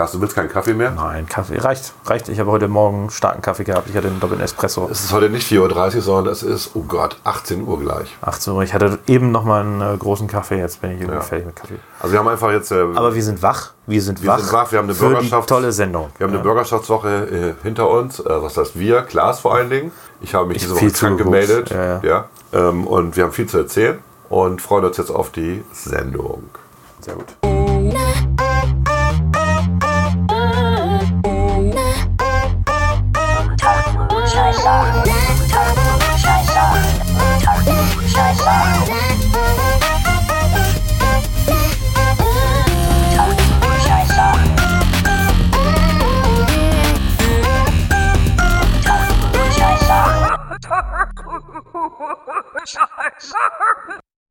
Klaas, du willst keinen Kaffee mehr? Nein, Kaffee reicht. Reicht. Ich habe heute Morgen starken Kaffee gehabt. Ich hatte einen doppelten Espresso. Es ist heute nicht 4.30 Uhr, sondern es ist, oh Gott, 18 Uhr gleich. 18 Uhr. Ich hatte eben noch mal einen äh, großen Kaffee. Jetzt bin ich irgendwie Ja. fertig mit Kaffee. Also wir haben einfach jetzt, äh, Aber wir sind wach. Wir sind Wir wach. sind wach, wir haben eine Bürgerschafts- tolle Sendung. wir haben eine Bürgerschaftswoche äh, hinter uns. Äh, was heißt wir? Klaas vor allen Dingen. Ich habe mich Ich diese Woche krank gemeldet. Ja, Ja. Ähm, und wir haben viel zu erzählen und freuen uns jetzt auf die Sendung. Sehr gut.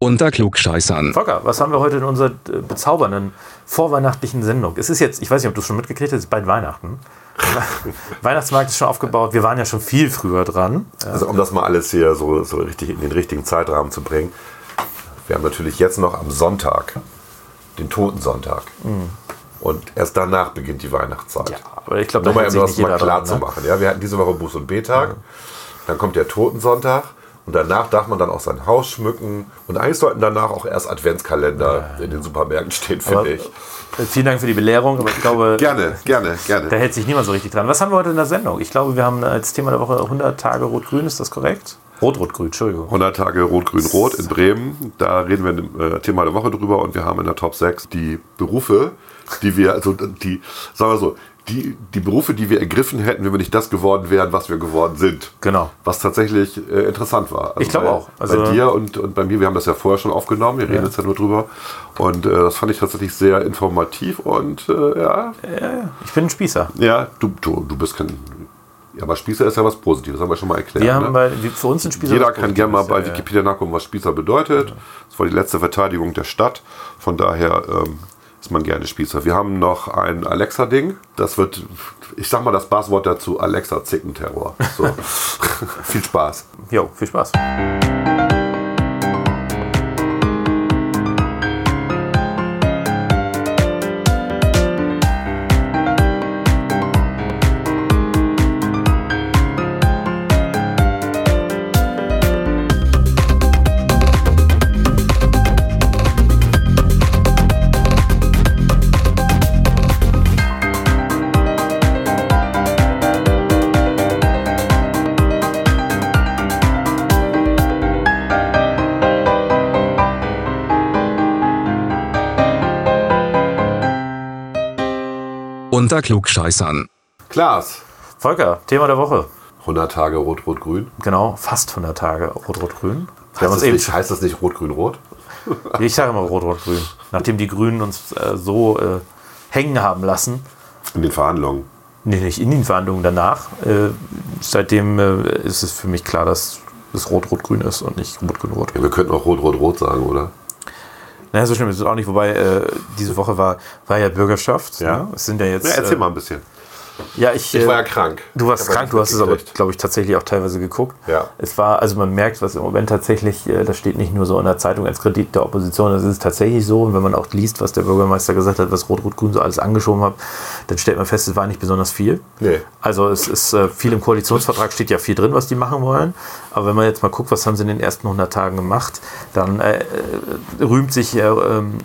Unter Klugscheißern. Volker, was haben wir heute in unserer äh, bezaubernden vorweihnachtlichen Sendung? Es ist jetzt, ich weiß nicht, ob du es schon mitgekriegt hast, es ist bald Weihnachten. Weihnachtsmarkt ist schon aufgebaut. Wir waren ja schon viel früher dran. Also um das mal alles hier so, so richtig in den richtigen Zeitrahmen zu bringen. Wir haben natürlich jetzt noch am Sonntag, den Totensonntag. Und erst danach beginnt die Weihnachtszeit. Ja, aber ich glaube, Nur mal, um das mal klar dran, zu ne? machen. Ja, wir hatten diese Woche Buß- und B-Tag. Dann kommt der Totensonntag. Und danach darf man dann auch sein Haus schmücken. Und eigentlich sollten danach auch erst Adventskalender in den Supermärkten stehen, finde ich. äh, Vielen Dank für die Belehrung, aber ich glaube, Gerne, gerne, da gerne. hält sich niemand so richtig dran. Was haben wir heute in der Sendung? Ich glaube, wir haben als Thema der Woche 100 Tage Rot-Grün, ist das korrekt? Rot-Rot-Grün, Entschuldigung. 100 Tage Rot-Grün-Rot in Bremen. Da reden wir im äh, Thema der Woche drüber und wir haben in der Top 6 die Berufe, die wir, also die, sagen wir so, die, die Berufe, die wir ergriffen hätten, wenn wir nicht das geworden wären, was wir geworden sind. Genau. Was tatsächlich äh, interessant war. Also Ich glaube auch. Also- bei dir und, und bei mir, wir haben das ja vorher schon aufgenommen, wir reden jetzt ja nur drüber. Und äh, das fand ich tatsächlich sehr informativ und äh, ja, Ich bin ein Spießer. ja, du, du, du bist kein. Ja, aber Spießer ist ja was Positives, haben wir schon mal erklärt. Wir haben bei, für uns ein Spießer. Jeder kann gerne mal bei ja, ja. Wikipedia nachgucken, was Spießer bedeutet. Das war die letzte Verteidigung der Stadt. Von daher ähm, ist man gerne Spießer. Wir haben noch ein Alexa-Ding. Das wird, ich sag mal das Passwort dazu, Alexa Zickenterror. So. Viel Spaß. Jo, viel Spaß. Unter Klugscheißern. Klaas. Volker, Thema der Woche. 100 Tage Rot-Rot-Grün. Genau, fast 100 Tage Rot-Rot-Grün. Heißt, das eben nicht- heißt das nicht Rot-Grün-Rot? Ich sage immer Rot-Rot-Grün. Nachdem die Grünen uns äh, so äh, hängen haben lassen, In den Verhandlungen. nee, nicht in den Verhandlungen danach, äh, seitdem äh, ist es für mich klar, dass es Rot-Rot-Grün ist und nicht Rot-Grün-Rot. Ja, wir könnten auch Rot-Rot-Rot sagen, oder? Naja, so schlimm ist es auch nicht, wobei äh, diese Woche war, war ja Bürgerschaft. Ja. Ne? Es sind ja jetzt. Ja, erzähl äh, mal ein bisschen. Ja, ich, Ich äh, war ja krank. Du warst krank, nicht du hast es aber, glaube ich, tatsächlich auch teilweise geguckt. Ja. Es war, also man merkt, was im Moment tatsächlich, äh, das steht nicht nur so in der Zeitung als Kredit der Opposition, das ist tatsächlich so. Und wenn man auch liest, was der Bürgermeister gesagt hat, was Rot-Rot-Grün so alles angeschoben hat, dann stellt man fest, es war nicht besonders viel. Nee. Also es ist äh, viel im Koalitionsvertrag steht ja viel drin, was die machen wollen. Aber wenn man jetzt mal guckt, was haben sie in den ersten 100 Tagen gemacht, dann äh, äh, rühmt sich äh, ähm,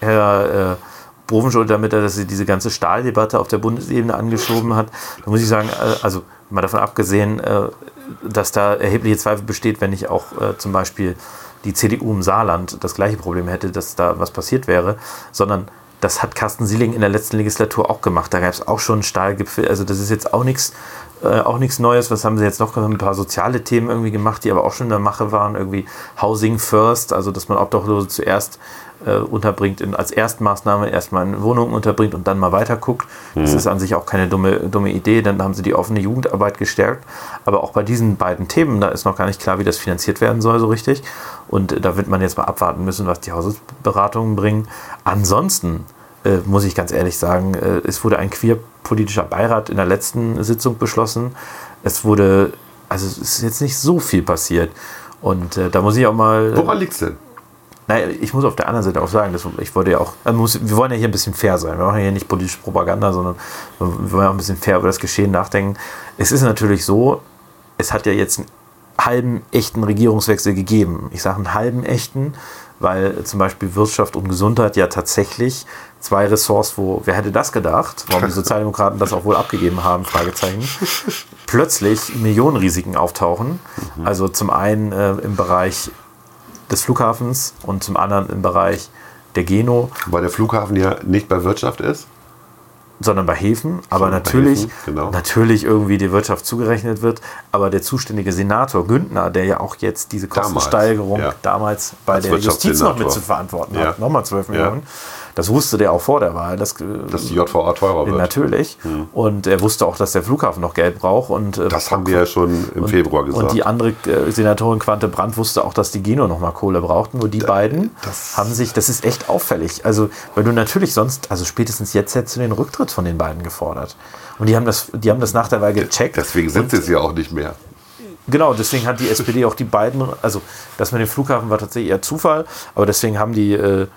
Herr äh, Bovenschulte damit, dass sie diese ganze Stahldebatte auf der Bundesebene angeschoben hat. Da muss ich sagen, äh, also mal davon abgesehen, äh, dass da erhebliche Zweifel besteht, wenn nicht auch äh, zum Beispiel die CDU im Saarland das gleiche Problem hätte, dass da was passiert wäre, sondern das hat Carsten Sieling in der letzten Legislatur auch gemacht. Da gab es auch schon einen Stahlgipfel. Also das ist jetzt auch nichts äh, auch nichts Neues. Was haben sie jetzt noch? Ein paar soziale Themen irgendwie gemacht, die aber auch schon in der Mache waren. Irgendwie Housing First, also dass man Obdachlose zuerst äh, unterbringt, in, als Erstmaßnahme erstmal in Wohnungen unterbringt und dann mal weiter guckt. Das ist an sich auch keine dumme, dumme Idee. Dann haben sie die offene Jugendarbeit gestärkt. Aber auch bei diesen beiden Themen, da ist noch gar nicht klar, wie das finanziert werden soll, so richtig. Und äh, da wird man jetzt mal abwarten müssen, was die Hausberatungen bringen. Ansonsten äh, muss ich ganz ehrlich sagen, äh, es wurde ein queerpolitischer Beirat in der letzten Sitzung beschlossen. Es wurde, also es ist jetzt nicht so viel passiert. Und äh, da muss ich auch mal. Woran liegt's denn? Naja, ich muss auf der anderen Seite auch sagen, dass ich wollte ja auch, also muss, wir wollen ja hier ein bisschen fair sein. Wir machen ja hier nicht politische Propaganda, sondern wir wollen ja auch ein bisschen fair über das Geschehen nachdenken. Es ist natürlich so, es hat ja jetzt einen halben echten Regierungswechsel gegeben. Ich sage einen halben echten, weil zum Beispiel Wirtschaft und Gesundheit ja tatsächlich zwei Ressorts, wo, wer hätte das gedacht, warum die Sozialdemokraten das auch wohl abgegeben haben, Fragezeichen, plötzlich Millionenrisiken auftauchen. Also zum einen äh, im Bereich des Flughafens und zum anderen im Bereich der Geno, Weil der Flughafen ja nicht bei Wirtschaft ist. Sondern bei Häfen, aber Sondern natürlich, Häfen, genau. natürlich irgendwie die Wirtschaft zugerechnet wird. Aber der zuständige Senator Güntner, der ja auch jetzt diese Damals, Kostensteigerung ja. damals bei Als der Justiz noch mit zu verantworten Ja. hat, nochmal 12 Ja. Millionen, das wusste der auch vor der Wahl. Das, äh, Dass die JVA teurer wird. Natürlich. Und er wusste auch, dass der Flughafen noch Geld braucht. Und, äh, Das haben wir ja schon im Februar gesagt. und die andere äh, Senatorin Quante Brandt wusste auch, dass die Geno noch mal Kohle braucht. Nur die beiden das- haben sich, das ist echt auffällig. Also, weil du natürlich sonst, also spätestens jetzt hättest du den Rücktritt von den beiden gefordert. Und die haben das, die haben das nach der Wahl gecheckt. Deswegen sind und, sie es ja auch nicht mehr. Genau, deswegen hat die SPD auch die beiden, also das mit dem Flughafen war tatsächlich eher Zufall, aber deswegen haben die, äh,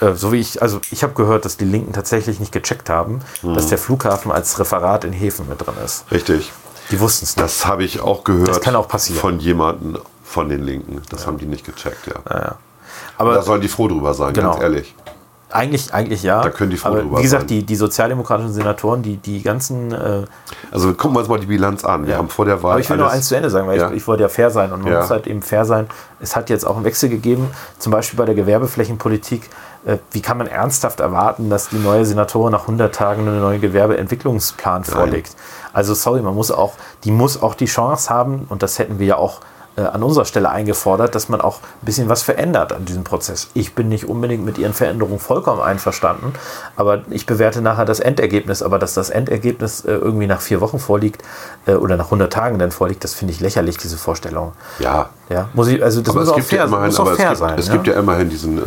äh, so wie ich, also ich habe gehört, dass die Linken tatsächlich nicht gecheckt haben, Mhm. dass der Flughafen als Referat in Häfen mit drin ist. Richtig. Die wussten es nicht. Das habe ich auch gehört Das kann auch passieren. von jemandem von den Linken. Das haben die nicht gecheckt, ja. Aber Da sollen die froh drüber sein, Genau. ganz ehrlich. Eigentlich, eigentlich ja. Da können die froh Aber drüber Wie gesagt, sein. die, die sozialdemokratischen Senatoren, die, die ganzen. Äh, Also gucken wir uns mal die Bilanz an. Wir haben vor der Wahl. aber ich will noch eins zu Ende sagen, weil Ja. ich, ich wollte ja fair sein und man Ja. muss halt eben fair sein. Es hat jetzt auch einen Wechsel gegeben, zum Beispiel bei der Gewerbeflächenpolitik. Äh, wie kann man ernsthaft erwarten, dass die neue Senatorin nach 100 Tagen einen neuen Gewerbeentwicklungsplan vorlegt? Also, sorry, man muss auch, die muss auch die Chance haben, und das hätten wir ja auch äh, an unserer Stelle eingefordert, dass man auch ein bisschen was verändert an diesem Prozess. Ich bin nicht unbedingt mit ihren Veränderungen vollkommen einverstanden, aber ich bewerte nachher das Endergebnis. Aber dass das Endergebnis äh, irgendwie nach vier Wochen vorliegt äh, oder nach 100 Tagen dann vorliegt, das finde ich lächerlich, diese Vorstellung. Ja, Ja, muss ich, also das aber muss es auch gibt fair, ja immerhin, aber es gibt, sein. es ja? gibt ja immerhin diesen, äh,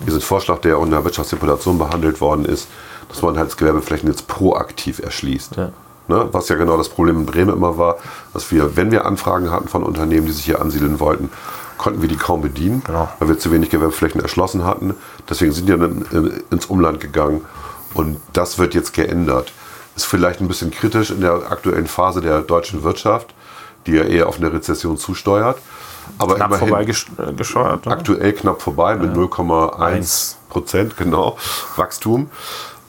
diesen Vorschlag, der unter Wirtschaftssimulation behandelt worden ist, dass man halt Gewerbeflächen jetzt proaktiv erschließt. Ja. Ne? Was ja genau das Problem in Bremen immer war, dass wir, wenn wir Anfragen hatten von Unternehmen, die sich hier ansiedeln wollten, konnten wir die kaum bedienen, Genau. weil wir zu wenig Gewerbeflächen erschlossen hatten. Deswegen sind die dann in- ins Umland gegangen und das wird jetzt geändert. Ist vielleicht ein bisschen kritisch in der aktuellen Phase der deutschen Wirtschaft, die ja eher auf eine Rezession zusteuert. Aber knapp immerhin vorbeigescheuert. Ne? aktuell knapp vorbei mit 0,1 Eins. Prozent, genau, Wachstum.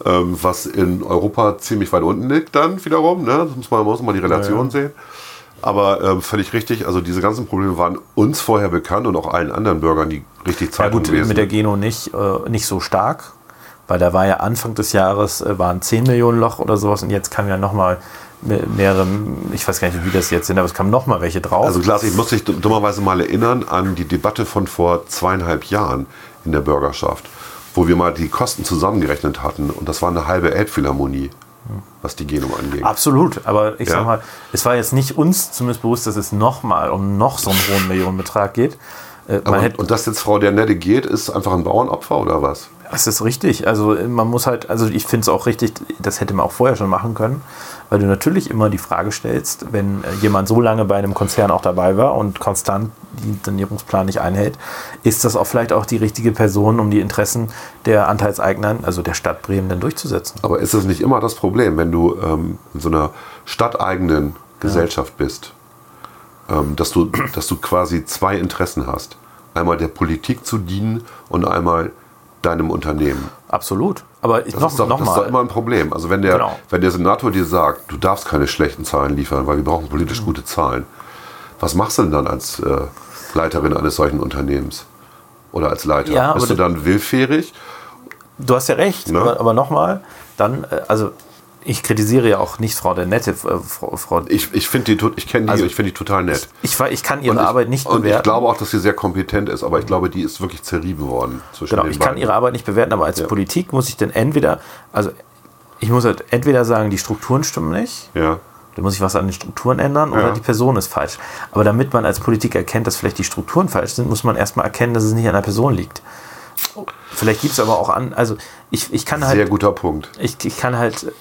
Ähm, was in Europa ziemlich weit unten liegt, dann wiederum. Ne? Das muss man, muss man die Relation sehen. Aber ähm, völlig richtig, also diese ganzen Probleme waren uns vorher bekannt und auch allen anderen Bürgern, die richtig Ja Zeitung gut, lesen. mit der Geno nicht, äh, nicht so stark, weil da war ja Anfang des Jahres äh, waren 10 Millionen Loch oder sowas und jetzt kam ja nochmal mehrere, ich weiß gar nicht, wie das jetzt sind, aber es kamen nochmal welche drauf. Also Klaas, ich muss dich dummerweise mal erinnern an die Debatte von vor zweieinhalb Jahren in der Bürgerschaft, wo wir mal die Kosten zusammengerechnet hatten und das war eine halbe Elbphilharmonie, was die Genum angeht. Absolut, aber ich Ja. sag mal, es war jetzt nicht uns zumindest bewusst, dass es nochmal um noch so einen hohen Millionenbetrag geht. Äh, hätte, und dass jetzt Frau der Nette geht, ist einfach ein Bauernopfer oder was? das ist richtig. Also man muss halt, also ich finde es auch richtig, das hätte man auch vorher schon machen können, weil du natürlich immer die Frage stellst, wenn äh, jemand so lange bei einem Konzern auch dabei war und konstant den Sanierungsplan nicht einhält, ist das auch vielleicht auch die richtige Person, um die Interessen der Anteilseignern, also der Stadt Bremen, dann durchzusetzen. Aber ist das nicht immer das Problem, wenn du ähm, in so einer stadteigenen Gesellschaft bist, ähm, dass, du, dass du quasi zwei Interessen hast? Einmal der Politik zu dienen und einmal deinem Unternehmen. Absolut. Aber ich Das, noch, ist, doch, noch das ist doch immer ein Problem. Also wenn der, Genau. wenn der Senator dir sagt, du darfst keine schlechten Zahlen liefern, weil wir brauchen Mhm. politisch gute Zahlen, was machst du denn dann als äh, Leiterin eines solchen Unternehmens? Oder als Leiter? Ja, Bist du dann willfährig? Du hast ja recht, Ne? aber, aber nochmal, dann, äh, also ich kritisiere ja auch nicht Frau der Nette, äh, Frau, Frau Ich, ich finde die, ich kenne die, Also- ich finde die total nett. ich, war- ich kann ihre Und ich, Arbeit nicht und bewerten. ich glaube auch, dass sie sehr kompetent ist, aber ich glaube, die ist wirklich zerrieben worden zwischen genau, den ich kann beiden. ihre Arbeit nicht bewerten, aber als Ja. Politik muss ich dann entweder, also ich muss halt entweder sagen, die Strukturen stimmen nicht, Ja. da muss ich was an den Strukturen ändern, oder Ja. die Person ist falsch. Aber damit man als Politiker erkennt, dass vielleicht die Strukturen falsch sind, muss man erstmal erkennen, dass es nicht an der Person liegt. Vielleicht gibt es aber auch an, also ich, ich kann halt. Sehr guter Punkt. ich, ich kann halt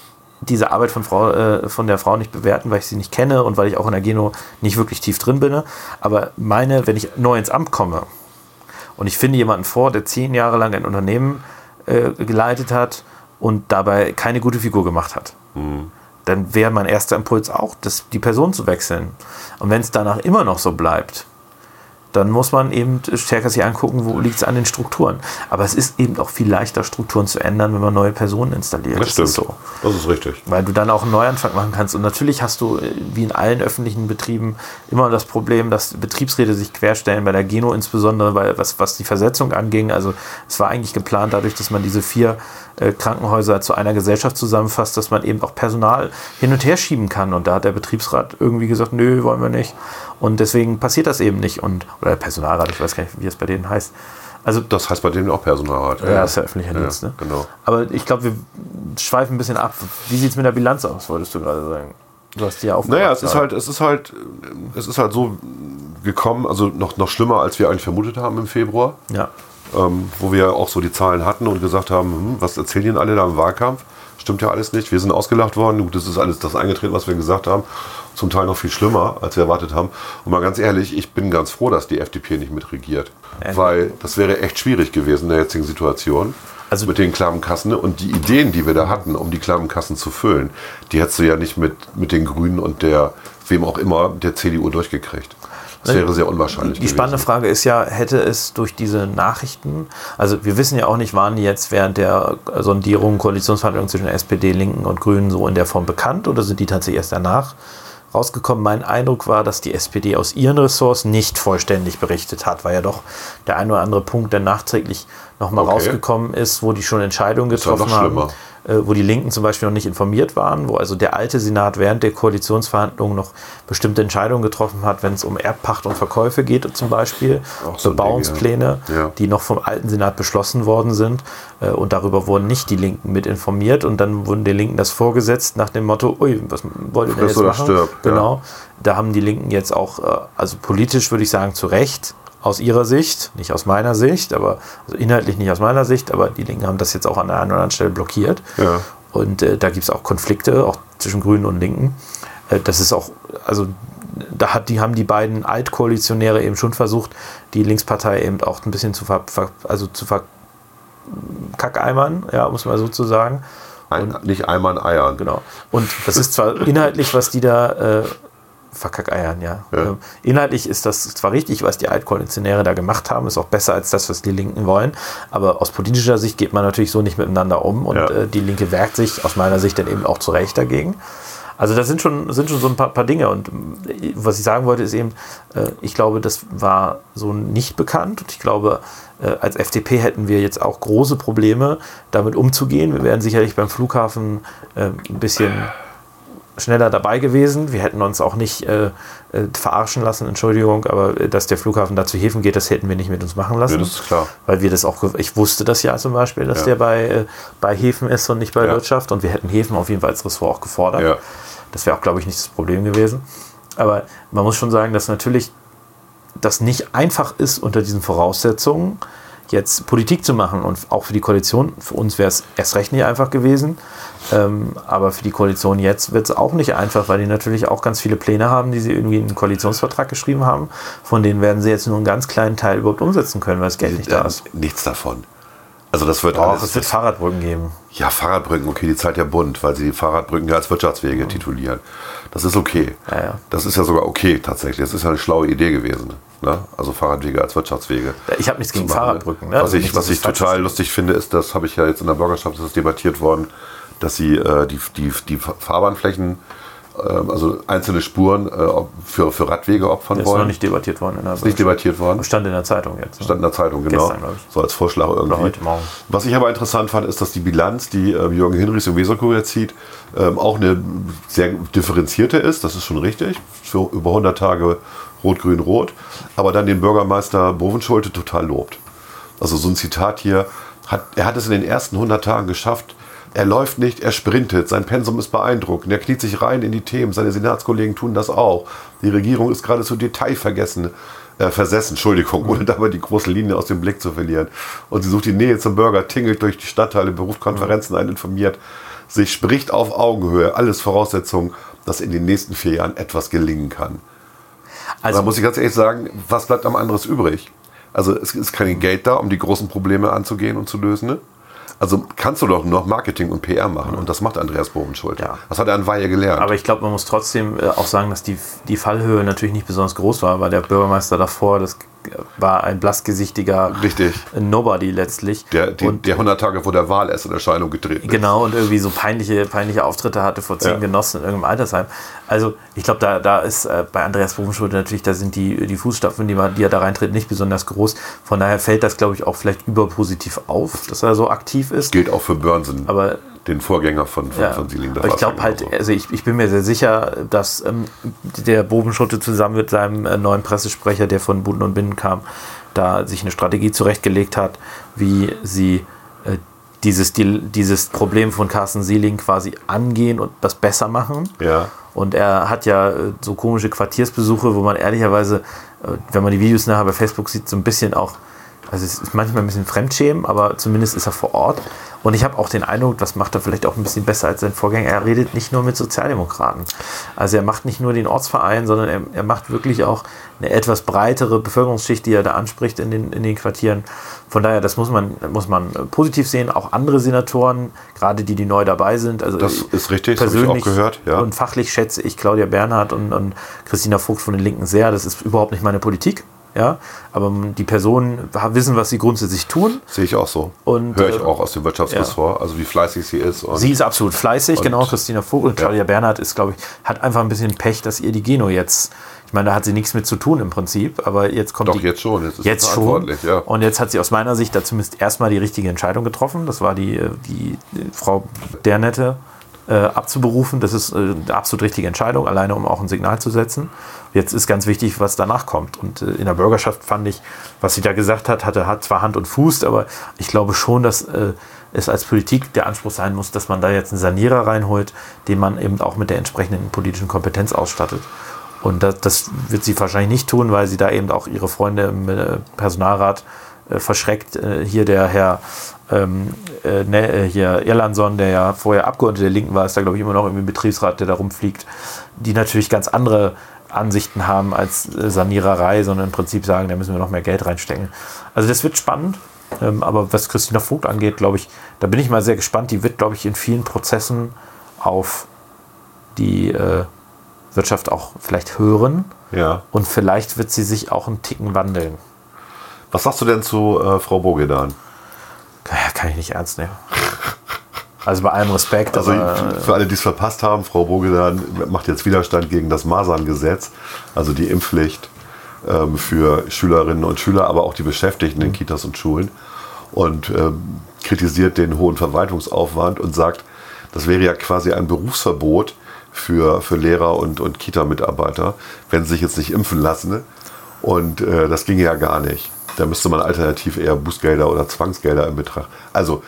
diese Arbeit von, Frau, äh, von der Frau nicht bewerten, weil ich sie nicht kenne und weil ich auch in der Geno nicht wirklich tief drin bin. Aber meine, wenn ich neu ins Amt komme Und ich finde jemanden vor, der zehn Jahre lang ein Unternehmen äh, geleitet hat und dabei keine gute Figur gemacht hat. Dann wäre mein erster Impuls auch, das, die Person zu wechseln. Und wenn es danach immer noch so bleibt, dann muss man eben stärker sich angucken, wo liegt es an den Strukturen. Aber es ist eben auch viel leichter, Strukturen zu ändern, wenn man neue Personen installiert. Das stimmt. ist so. Das ist richtig. Weil du dann auch einen Neuanfang machen kannst. Und natürlich hast du, äh, wie in allen öffentlichen Betrieben, immer das Problem, dass Betriebsräte sich querstellen, bei der Geno insbesondere, weil was, was die Versetzung anging. Also es war eigentlich geplant, dadurch, dass man diese vier äh, Krankenhäuser zu einer Gesellschaft zusammenfasst, dass man eben auch Personal hin und her schieben kann. Und da hat der Betriebsrat irgendwie gesagt, nö, wollen wir nicht. Und deswegen passiert das eben nicht. Und, oder der Personalrat, ich weiß gar nicht, wie es bei denen heißt. Also Das heißt bei denen auch Personalrat. ja, ist ja öffentlicher Dienst. Ne? Genau. Aber ich glaube, wir schweifen ein bisschen ab. Wie sieht es mit der Bilanz aus, wolltest du gerade sagen? Du hast die ja aufgemacht. Naja, es ist halt, es ist halt, es ist halt so gekommen, also noch, noch schlimmer, als wir eigentlich vermutet haben im Februar, Ja. ähm, wo wir auch so die Zahlen hatten und gesagt haben, hm, was erzählen die denn alle da im Wahlkampf? Stimmt ja alles nicht. Wir sind ausgelacht worden. Gut, das ist alles das eingetreten, was wir gesagt haben. Zum Teil noch viel schlimmer, als wir erwartet haben. Und mal ganz ehrlich, ich bin ganz froh, dass die FDP nicht mitregiert. Ja. Weil das wäre echt schwierig gewesen in der jetzigen Situation. Also- mit den Klammenkassen und die Ideen, die wir da hatten, um die Klammenkassen zu füllen, die hättest du ja nicht mit, mit den Grünen und der, wem auch immer, der CDU durchgekriegt. Das wäre sehr unwahrscheinlich Die spannende gewesen. Frage ist ja, hätte es durch diese Nachrichten, also wir wissen ja auch nicht, waren die jetzt während der Sondierung, Koalitionsverhandlungen zwischen SPD, Linken und Grünen so in der Form bekannt oder sind die tatsächlich erst danach rausgekommen? Mein Eindruck war, dass die SPD aus ihren Ressorts nicht vollständig berichtet hat, weil ja doch der ein oder andere Punkt, der nachträglich nochmal Okay. rausgekommen ist, wo die schon Entscheidungen getroffen haben. schlimmer. Äh, wo die Linken zum Beispiel noch nicht informiert waren, wo also der alte Senat während der Koalitionsverhandlungen noch bestimmte Entscheidungen getroffen hat, wenn es um Erbpacht und Verkäufe geht zum Beispiel, so Bebauungspläne, Ding, ja. Ja. die noch vom alten Senat beschlossen worden sind äh, und darüber wurden nicht die Linken mit informiert und dann wurden den Linken das vorgesetzt nach dem Motto, ui, was wollt ihr denn jetzt machen? stirb, ja. Genau, da haben die Linken jetzt auch, äh, also politisch würde ich sagen, zu Recht, aus ihrer Sicht, nicht aus meiner Sicht, aber also inhaltlich nicht aus meiner Sicht, aber die Linken haben das jetzt auch an der einen oder anderen Stelle blockiert. Ja. Und äh, da gibt es auch Konflikte, auch zwischen Grünen und Linken. Äh, das ist auch, also da hat, die haben die beiden Altkoalitionäre eben schon versucht, die Linkspartei eben auch ein bisschen zu ver, ver also zu verkackeimern, ja, muss man so zu sagen. Ein, nicht einmal ein Eiern. Genau. Und das ist zwar inhaltlich, was die da äh, verkackeiern, ja. Ja. Ähm, inhaltlich ist das zwar richtig, was die Altkoalitionäre da gemacht haben, ist auch besser als das, was die Linken wollen. Aber aus politischer Sicht geht man natürlich so nicht miteinander um und Ja. äh, die Linke wehrt sich aus meiner Sicht dann eben auch zu Recht dagegen. Also das sind schon, sind schon so ein paar, paar Dinge. Und äh, was ich sagen wollte, ist eben, äh, ich glaube, das war so nicht bekannt. Und ich glaube, als FDP hätten wir jetzt auch große Probleme, damit umzugehen. Wir wären sicherlich beim Flughafen ein bisschen schneller dabei gewesen. Wir hätten uns auch nicht äh, äh, verarschen lassen, Entschuldigung, aber äh, dass der Flughafen da zu Häfen geht, das hätten wir nicht mit uns machen lassen. Ja, das ist klar. Weil wir das auch, ich wusste das ja zum Beispiel, dass Ja. der bei, äh, bei Häfen ist und nicht bei Ja. Wirtschaft. Und wir hätten Häfen auf jeden Fall als Ressort auch gefordert. Ja. Das wäre auch, glaube ich, nicht das Problem gewesen. Aber man muss schon sagen, dass natürlich das nicht einfach ist, unter diesen Voraussetzungen jetzt Politik zu machen. Und auch für die Koalition, für uns wäre es erst recht nicht einfach gewesen. Ähm, aber für die Koalition jetzt wird es auch nicht einfach, weil die natürlich auch ganz viele Pläne haben, die sie irgendwie in einen Koalitionsvertrag geschrieben haben. Von denen werden sie jetzt nur einen ganz kleinen Teil überhaupt umsetzen können, weil das Geld nicht da ist. Äh, Nichts davon. Also das wird Auch alles. es wird Fahrradbrücken geben. Ja, Fahrradbrücken, okay, die zahlt der Bund, weil sie die Fahrradbrücken ja als Wirtschaftswege titulieren. Das ist okay. Ja, ja. Das ist ja sogar okay tatsächlich. Das ist ja eine schlaue Idee gewesen. Ne? Also Fahrradwege als Wirtschaftswege. Ich habe nichts gegen machen, ne? Fahrradbrücken. Ne? Was Also ich, was ich total ist. lustig finde, ist, das habe ich ja jetzt in der Bürgerschaft das ist debattiert worden, dass sie äh, die, die, die Fahrbahnflächen, also einzelne Spuren äh, für, für Radwege opfern Das ist noch wollen. nicht debattiert worden in der ist nicht debattiert worden. Stand in der Zeitung jetzt. ne? Stand in der Zeitung, genau. Gestern, ich. So als Vorschlag irgendwie. heute Morgen. Was ich aber interessant fand, ist, dass die Bilanz, die ähm, Jürgen Hinrichs im Weserkurier zieht, ähm, auch eine sehr differenzierte ist. Das ist schon richtig. Für über 100 Tage Rot-Grün-Rot. Aber dann den Bürgermeister Bovenschulte total lobt. Also so ein Zitat hier. Hat, er hat es in den ersten 100 Tagen geschafft. Er läuft nicht, er sprintet. Sein Pensum ist beeindruckend. Er kniet sich rein in die Themen. Seine Senatskollegen tun das auch. Die Regierung ist geradezu detailvergessen, äh, versessen, Entschuldigung, ohne dabei die große Linie aus dem Blick zu verlieren. Und sie sucht die Nähe zum Bürger, tingelt durch die Stadtteile, beruft Konferenzen ein, informiert sich, spricht auf Augenhöhe. Alles Voraussetzungen, dass in den nächsten vier Jahren etwas gelingen kann. Also, da muss ich ganz ehrlich sagen, was bleibt am anderes übrig? Also es ist kein Geld da, um die großen Probleme anzugehen und zu lösen. Ne? Also kannst du doch noch Marketing und PR machen und das macht Andreas Bobenschuld. Ja. Das hat er an Weihe gelernt. Aber ich glaube, man muss trotzdem äh, auch sagen, dass die, die Fallhöhe natürlich nicht besonders groß war, weil der Bürgermeister davor, das war ein blassgesichtiger Richtig. Nobody letztlich. der, die, und der 100 Tage vor der Wahl erst in Erscheinung getreten ist. Genau, und irgendwie so peinliche, peinliche Auftritte hatte vor zehn Ja. Genossen in irgendeinem Altersheim. Also ich glaube, da, da ist äh, bei Andreas Bumschulde natürlich, da sind die, die Fußstapfen, die, man, die er da reintritt, nicht besonders groß. Von daher fällt das, glaube ich, auch vielleicht überpositiv auf, dass er so aktiv ist. Gilt auch für Börnsen, Aber den Vorgänger von, von, ja, von aber ich glaube halt, genauso. also ich, ich bin mir sehr sicher, dass ähm, der Bobenschutte zusammen mit seinem äh, neuen Pressesprecher, der von Buden und Binnen kam, da sich eine Strategie zurechtgelegt hat, wie sie äh, dieses, die, dieses Problem von Carsten Sieling quasi angehen und das besser machen. Ja. Und er hat ja äh, so komische Quartiersbesuche, wo man ehrlicherweise, äh, wenn man die Videos nachher bei Facebook sieht, so ein bisschen auch, also es ist manchmal ein bisschen Fremdschämen, aber zumindest ist er vor Ort. Und ich habe auch den Eindruck, das macht er vielleicht auch ein bisschen besser als sein Vorgänger. Er redet nicht nur mit Sozialdemokraten. Also er macht nicht nur den Ortsverein, sondern er, er macht wirklich auch eine etwas breitere Bevölkerungsschicht, die er da anspricht in den, in den Quartieren. Von daher, das muss man, muss man positiv sehen. Auch andere Senatoren, gerade die, die neu dabei sind. Also Das ist richtig, das habe ich persönlich auch gehört, ja. und fachlich schätze ich Claudia Bernhardt und, und Christina Vogt von den Linken sehr. Das ist überhaupt nicht meine Politik. Ja, aber die Personen wissen, was sie grundsätzlich tun. Sehe ich auch so. Und, Höre ich äh, auch aus dem Wirtschaftsressort, also wie fleißig sie ist. Sie ist absolut fleißig, genau. Christina Vogt und Claudia Bernhardt ist, glaube ich, hat einfach ein bisschen Pech, dass ihr die Geno jetzt, ich meine, da hat sie nichts mit zu tun im Prinzip, aber jetzt kommt doch, die, jetzt schon. Jetzt ist jetzt schon. Ja. Und jetzt hat sie aus meiner Sicht da zumindest erstmal die richtige Entscheidung getroffen. Das war die, äh, die, die Frau Dernette äh, abzuberufen. Das ist äh, eine absolut richtige Entscheidung, alleine um auch ein Signal zu setzen. Jetzt ist ganz wichtig, was danach kommt. Und äh, in der Bürgerschaft fand ich, was sie da gesagt hat, hatte hat zwar Hand und Fuß, aber ich glaube schon, dass äh, es als Politik der Anspruch sein muss, dass man da jetzt einen Sanierer reinholt, den man eben auch mit der entsprechenden politischen Kompetenz ausstattet. Und das, das wird sie wahrscheinlich nicht tun, weil sie da eben auch ihre Freunde im äh, Personalrat äh, verschreckt. Hier der Herr ähm, äh, ne, äh, hier Erlandson, der ja vorher Abgeordneter der Linken war, ist da glaube ich immer noch im Betriebsrat, der da rumfliegt, die natürlich ganz andere Ansichten haben als äh, Saniererei, sondern im Prinzip sagen, da müssen wir noch mehr Geld reinstecken. Also das wird spannend. Ähm, aber was Christina Vogt angeht, glaube ich, da bin ich mal sehr gespannt. Die wird, glaube ich, in vielen Prozessen auf die äh, Wirtschaft auch vielleicht hören ja. und vielleicht wird sie sich auch einen Ticken wandeln. Was sagst du denn zu äh, Frau Bogedan? Ja, Kann ich nicht ernst nehmen. Also bei allem Respekt, Also aber, für alle, die es verpasst haben, Frau Bogedan macht jetzt Widerstand gegen das Maserngesetz, also die Impfpflicht ähm, für Schülerinnen und Schüler, aber auch die Beschäftigten in Kitas und Schulen und ähm, kritisiert den hohen Verwaltungsaufwand und sagt, das wäre ja quasi ein Berufsverbot für, für Lehrer und, und Kita-Mitarbeiter, wenn sie sich jetzt nicht impfen lassen. Und äh, das ginge ja gar nicht. Da müsste man alternativ eher Bußgelder oder Zwangsgelder in Betracht. Also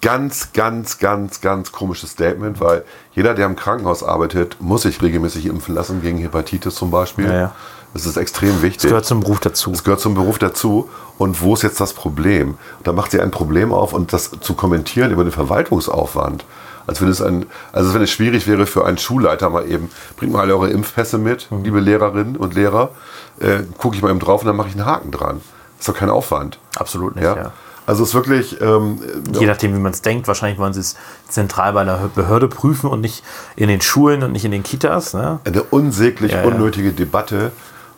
ganz, ganz, ganz, ganz komisches Statement, weil jeder, der im Krankenhaus arbeitet, muss sich regelmäßig impfen lassen gegen Hepatitis zum Beispiel. Ja, ja. Das ist extrem wichtig. das gehört zum Beruf dazu. Es gehört zum Beruf dazu. Und wo ist jetzt das Problem? Da macht sie ein Problem auf und das zu kommentieren über den Verwaltungsaufwand. Als wenn es ein, also wenn es schwierig wäre für einen Schulleiter mal eben, bringt mal alle eure Impfpässe mit, Mhm. liebe Lehrerinnen und Lehrer, äh, gucke ich mal eben drauf und dann mache ich einen Haken dran. Ist doch kein Aufwand. Absolut nicht, Ja? ja. Also es ist wirklich, ähm, Je nachdem, wie man es denkt, wahrscheinlich wollen sie es zentral bei einer Behörde prüfen und nicht in den Schulen und nicht in den Kitas. Ne? eine unsäglich Ja, ja. unnötige Debatte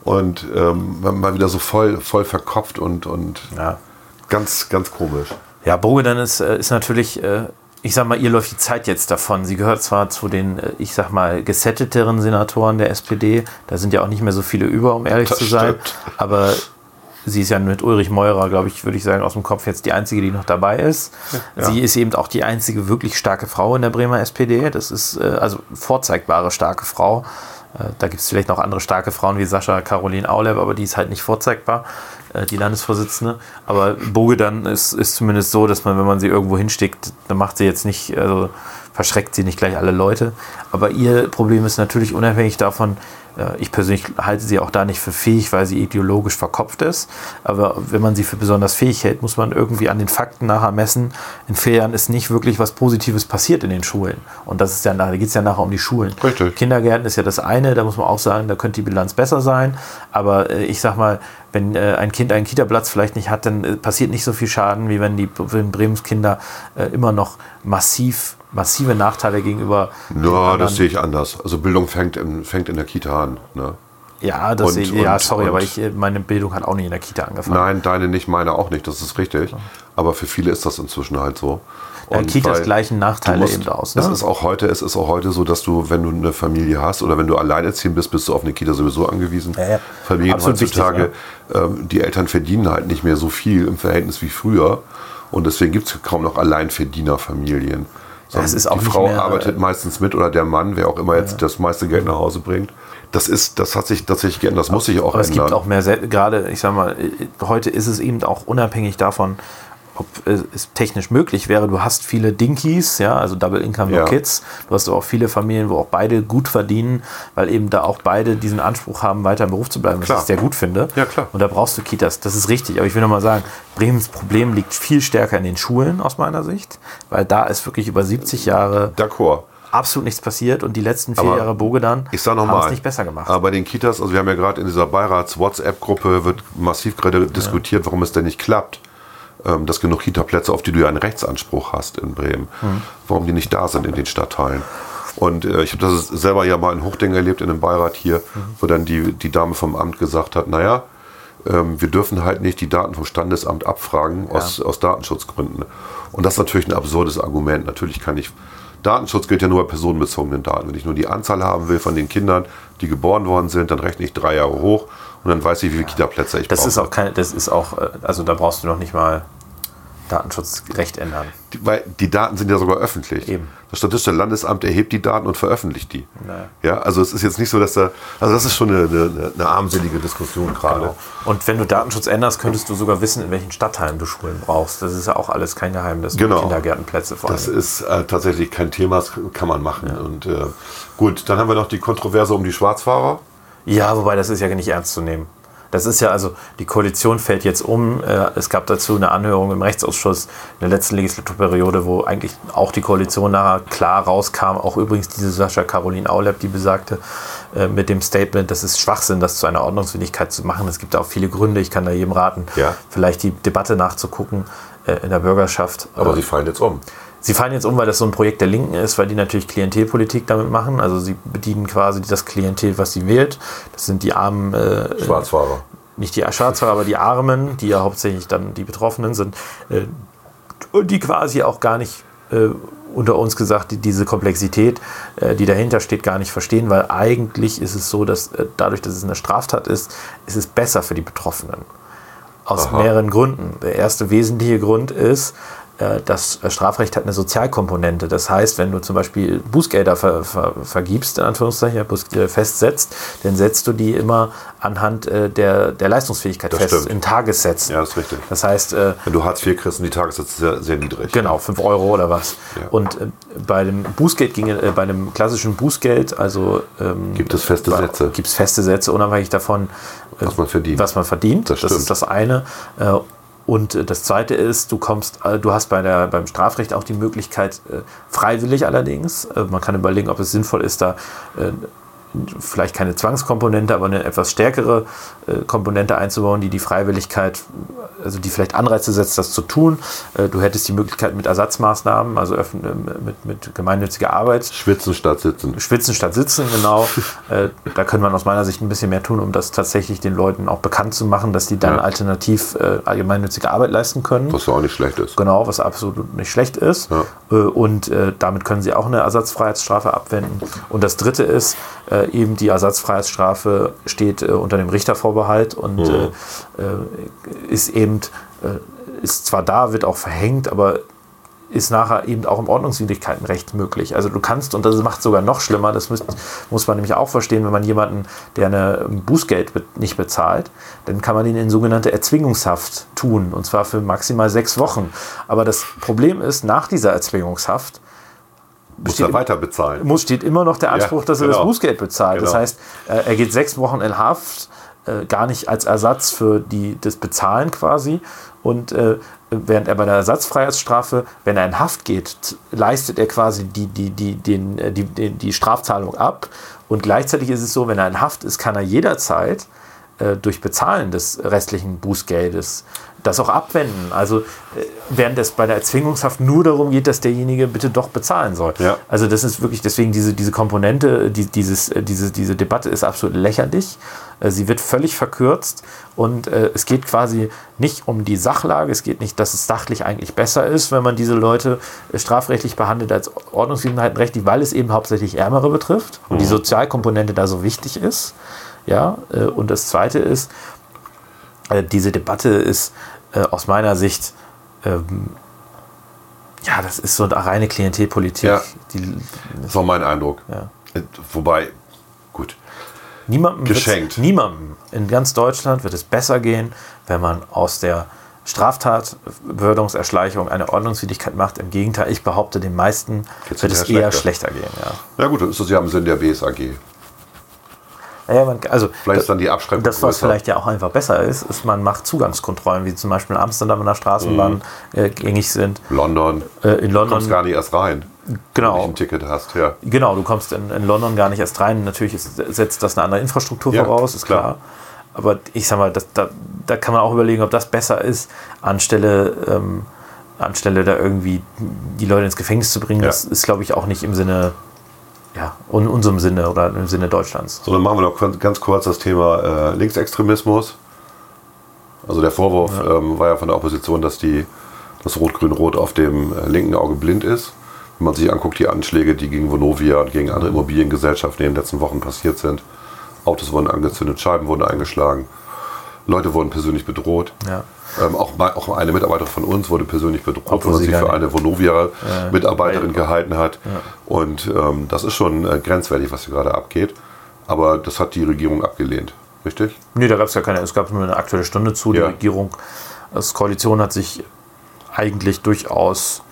und ähm, mal wieder so voll, voll verkopft und, und Ja. ganz, ganz komisch. Ja, Bogedan ist, äh, ist natürlich, äh, ich sag mal, ihr läuft die Zeit jetzt davon. Sie gehört zwar zu den, äh, ich sag mal, gesetteteren Senatoren der SPD. Da sind ja auch nicht mehr so viele über, um ehrlich Das zu sein. stimmt. Aber sie ist ja mit Ulrich Meurer, glaube ich, würde ich sagen, aus dem Kopf jetzt die einzige, die noch dabei ist. Sie ist eben auch die einzige wirklich starke Frau in der Bremer SPD. Das ist äh, also vorzeigbare starke Frau. Äh, Da gibt es vielleicht noch andere starke Frauen wie Sascha Caroline Auleb, aber die ist halt nicht vorzeigbar, äh, die Landesvorsitzende. Aber Bogedan ist, ist zumindest so, dass man, wenn man sie irgendwo hinsteckt, dann macht sie jetzt nicht, also verschreckt sie nicht gleich alle Leute. Aber ihr Problem ist natürlich unabhängig davon, Ich persönlich halte sie auch da nicht für fähig, weil sie ideologisch verkopft ist. Aber wenn man sie für besonders fähig hält, muss man irgendwie an den Fakten nachher messen. In vier Jahren ist nicht wirklich was Positives passiert in den Schulen. Und das ist ja nachher, da geht es ja nachher um die Schulen. Richtig. Kindergärten ist ja das eine, da muss man auch sagen, da könnte die Bilanz besser sein. Aber äh, ich sag mal, wenn äh, ein Kind einen Kita-Platz vielleicht nicht hat, dann äh, passiert nicht so viel Schaden, wie wenn die wenn Bremens Kinder äh, immer noch massiv, massive Nachteile gegenüber. Ja, das sehe ich anders. Also Bildung fängt in, fängt in der Kita an. Ne? Ja, das Und- sehe ich, ja, und- sorry, und- aber ich, äh, meine Bildung hat auch nicht in der Kita angefangen. Nein, deine nicht, meine auch nicht, das ist richtig. Aber für viele ist das inzwischen halt so. Ja, Und Kitas weil gleichen Nachteile musst- eben aus. Es Ne? ist auch heute, es ist auch heute so, dass du, wenn du eine Familie hast oder wenn du alleinerziehend bist, bist du auf eine Kita sowieso angewiesen. Ja, ja. Familien Absolut heutzutage, ähm, die Eltern verdienen halt nicht mehr so viel im Verhältnis wie früher. Und deswegen gibt es kaum noch Alleinverdienerfamilien. Sondern es ist auch die Frau mehr, arbeitet äh, meistens mit oder der Mann, wer auch immer jetzt das meiste Geld nach Hause bringt. Das ist, das hat sich tatsächlich geändert. Das muss sich auch Aber es ändern. gibt auch mehr, gerade, ich sag mal, äh, heute ist es eben auch unabhängig davon, ob es technisch möglich wäre. Du hast viele Dinkies, ja, also Double Income Ja. Kids. Du hast auch viele Familien, wo auch beide gut verdienen, weil eben da auch beide diesen Anspruch haben, weiter im Beruf zu bleiben, was Klar. ich sehr gut finde. Ja, klar. Und da brauchst du Kitas. Das ist richtig. Aber ich will nochmal sagen, Bremens Problem liegt viel stärker in den Schulen aus meiner Sicht, weil da ist wirklich über 70 Jahre D'accord. absolut nichts passiert und die letzten vier Aber Jahre Bogedan haben es nicht besser gemacht. Aber bei den Kitas, also wir haben ja gerade in dieser Beirats-WhatsApp-Gruppe wird massiv gerade diskutiert, warum es denn nicht klappt, ähm, dass genug Kita-Plätze, auf die du ja einen Rechtsanspruch hast in Bremen, Hm. warum die nicht da sind in den Stadtteilen. Und äh, ich habe das selber ja mal in Hochding erlebt, in einem Beirat hier, Mhm. wo dann die, die Dame vom Amt gesagt hat, naja, ähm, wir dürfen halt nicht die Daten vom Standesamt abfragen aus, aus Datenschutzgründen. Und das ist natürlich ein absurdes Argument. Natürlich kann ich. Datenschutz gilt ja nur bei personenbezogenen Daten. Wenn ich nur die Anzahl haben will von den Kindern, die geboren worden sind, dann rechne ich drei Jahre hoch und dann weiß ich, wie viele Kita-Plätze ich Das brauche. ist auch kein, das ist auch, äh, also da brauchst du noch nicht mal Datenschutzrecht ändern. Die, weil die Daten sind ja sogar öffentlich. Eben. Das Statistische Landesamt erhebt die Daten und veröffentlicht die. Naja. Ja, also es ist jetzt nicht so, dass da, also das ist schon eine, eine, eine armselige Diskussion gerade. Genau. Und wenn du Datenschutz änderst, könntest du sogar wissen, in welchen Stadtteilen du Schulen brauchst. Das ist ja auch alles kein Geheimnis. Genau. Kindergärtenplätze vor Das allem. ist äh, tatsächlich kein Thema, das kann man machen. Und äh, gut, dann haben wir noch die Kontroverse um die Schwarzfahrer. Ja, wobei das ist ja nicht ernst zu nehmen. Das ist ja also, die Koalition fällt jetzt um. Äh, Es gab dazu eine Anhörung im Rechtsausschuss in der letzten Legislaturperiode, wo eigentlich auch die Koalition nachher klar rauskam. Auch übrigens diese Sascha Caroline Aulep, die besagte, äh, mit dem Statement, das ist Schwachsinn, das zu einer Ordnungswidrigkeit zu machen. Es gibt auch viele Gründe. Ich kann da jedem raten, Ja. vielleicht die Debatte nachzugucken äh, in der Bürgerschaft. Aber sie fallen jetzt um. Sie fallen jetzt um, weil das so ein Projekt der Linken ist, weil die natürlich Klientelpolitik damit machen. Also sie bedienen quasi das Klientel, was sie wählt. Das sind die armen, äh, Schwarzfahrer. nicht die Schwarzfahrer, aber die Armen, die ja hauptsächlich dann die Betroffenen sind. Äh, und die quasi auch gar nicht äh, unter uns gesagt, die, diese Komplexität, äh, die dahinter steht, gar nicht verstehen, weil eigentlich ist es so, dass äh, dadurch, dass es eine Straftat ist, ist es besser für die Betroffenen. Aus Aha. mehreren Gründen. Der erste wesentliche Grund ist, das Strafrecht hat eine Sozialkomponente. Das heißt, wenn du zum Beispiel Bußgelder ver, ver, vergibst, in Anführungszeichen, Bußgelder festsetzt, dann setzt du die immer anhand äh, der, der Leistungsfähigkeit Das fest, stimmt. in Tagessätzen. Ja, das ist richtig. Das heißt, äh, Wenn du Hartz IV kriegst, sind die Tagessätze sehr, sehr niedrig. Genau, 5 Euro oder was. Ja. Und äh, bei dem Bußgeld ginge, äh, bei dem klassischen Bußgeld, also ähm, Gibt es feste Sätze, gibt es feste Sätze, unabhängig davon, äh, was man verdient. was man verdient. Das Das, ist das eine. Und äh, das zweite ist, du kommst, äh, du hast bei der, beim Strafrecht auch die Möglichkeit, äh, freiwillig allerdings, man kann überlegen, ob es sinnvoll ist, da vielleicht keine Zwangskomponente, aber eine etwas stärkere äh, Komponente einzubauen, die die Freiwilligkeit, also die vielleicht Anreize setzt, das zu tun. Äh, du hättest die Möglichkeit mit Ersatzmaßnahmen, also äh, mit, mit gemeinnütziger Arbeit, Schwitzen statt sitzen. Schwitzen statt Sitzen, genau. äh, da könnte man aus meiner Sicht ein bisschen mehr tun, um das tatsächlich den Leuten auch bekannt zu machen, dass die dann Ja. alternativ äh, gemeinnützige Arbeit leisten können. Was ja auch nicht schlecht ist. Genau, was absolut nicht schlecht ist. Ja. Äh, Und damit können sie auch eine Ersatzfreiheitsstrafe abwenden. Und das Dritte ist, äh, eben die Ersatzfreiheitsstrafe steht äh, unter dem Richtervorbehalt und Mhm. äh, äh, ist eben, äh, ist zwar da, wird auch verhängt, aber ist nachher eben auch im Ordnungswidrigkeitenrecht möglich. Also du kannst, und das macht sogar noch schlimmer, das muss, muss man nämlich auch verstehen, wenn man jemanden, der eine Bußgeld be nicht bezahlt, dann kann man ihn in sogenannte Erzwingungshaft tun, und zwar für maximal sechs Wochen. Aber das Problem ist, nach dieser Erzwingungshaft Muss er weiter bezahlen. muss, steht immer noch der Anspruch, Ja, dass er genau. das Bußgeld bezahlt. Das Genau. heißt, äh, er geht sechs Wochen in Haft, äh, gar nicht als Ersatz für die, das Bezahlen quasi. Und äh, während er bei der Ersatzfreiheitsstrafe, wenn er in Haft geht, leistet er quasi die, die, die, den, äh, die, die, die Strafzahlung ab. Und gleichzeitig ist es so, wenn er in Haft ist, kann er jederzeit äh, durch Bezahlen des restlichen Bußgeldes das auch abwenden. Also äh, während es bei der Erzwingungshaft nur darum geht, dass derjenige bitte doch bezahlen soll. Ja. Also das ist wirklich deswegen diese, diese Komponente, die, dieses, äh, diese, diese Debatte ist absolut lächerlich. Äh, Sie wird völlig verkürzt und äh, es geht quasi nicht um die Sachlage. Es geht nicht, dass es sachlich eigentlich besser ist, wenn man diese Leute strafrechtlich behandelt als ordnungswidrigenheitenrechtlich, weil es eben hauptsächlich Ärmere betrifft und die Sozialkomponente da so wichtig ist. Ja, und das Zweite ist, äh, diese Debatte ist äh, aus meiner Sicht, ähm, ja, das ist so eine reine Klientelpolitik. Ja. Die, Das war mein Eindruck. Ja. Äh, Wobei, gut. niemandem, Geschenkt. niemandem in ganz Deutschland wird es besser gehen, wenn man aus der Straftat, Beförderungserschleichung eine Ordnungswidrigkeit macht. Im Gegenteil, ich behaupte, den meisten Geht's wird es eher schlechter. schlechter gehen. Ja. Na gut, das ist ja im Sinn der BSAG. Naja, man, also Vielleicht ist dann die Abschreibung Das, was größer. vielleicht ja auch einfach besser ist, ist, man macht Zugangskontrollen, wie zum Beispiel in Amsterdam in der Straßenbahn äh, gängig sind. London. Äh, in Du London, kommst gar nicht erst rein, wenn du genau, ein Ticket hast. Ja. genau, du kommst in, in London gar nicht erst rein. Natürlich ist, setzt das eine andere Infrastruktur Ja, voraus, ist klar. klar. Aber ich sag mal, das, da, da kann man auch überlegen, ob das besser ist, anstelle, ähm, anstelle da irgendwie die Leute ins Gefängnis zu bringen. Ja. Das ist, glaube ich, auch nicht im Sinne, ja, in unserem Sinne oder im Sinne Deutschlands. So, dann machen wir noch ganz- kurz das Thema äh, Linksextremismus. Also der Vorwurf ähm, war ja von der Opposition, dass die das Rot-Grün-Rot auf dem äh, linken Auge blind ist. Wenn man sich anguckt, die Anschläge, die gegen Vonovia und gegen andere Immobiliengesellschaften in den letzten Wochen passiert sind. Autos wurden angezündet, Scheiben wurden eingeschlagen, Leute wurden persönlich bedroht. Ja. Ähm, auch, auch eine Mitarbeiterin von uns wurde persönlich bedroht, Obwohl weil sie sich für eine Vonovia-Mitarbeiterin weil- gehalten hat. Und ähm, das ist schon äh, grenzwertig, was hier gerade abgeht. Aber das hat die Regierung abgelehnt. Richtig? Nee, da gab es ja keine, es gab nur eine aktuelle Stunde zu. Die Ja. Regierung, das Koalition hat sich eigentlich durchaus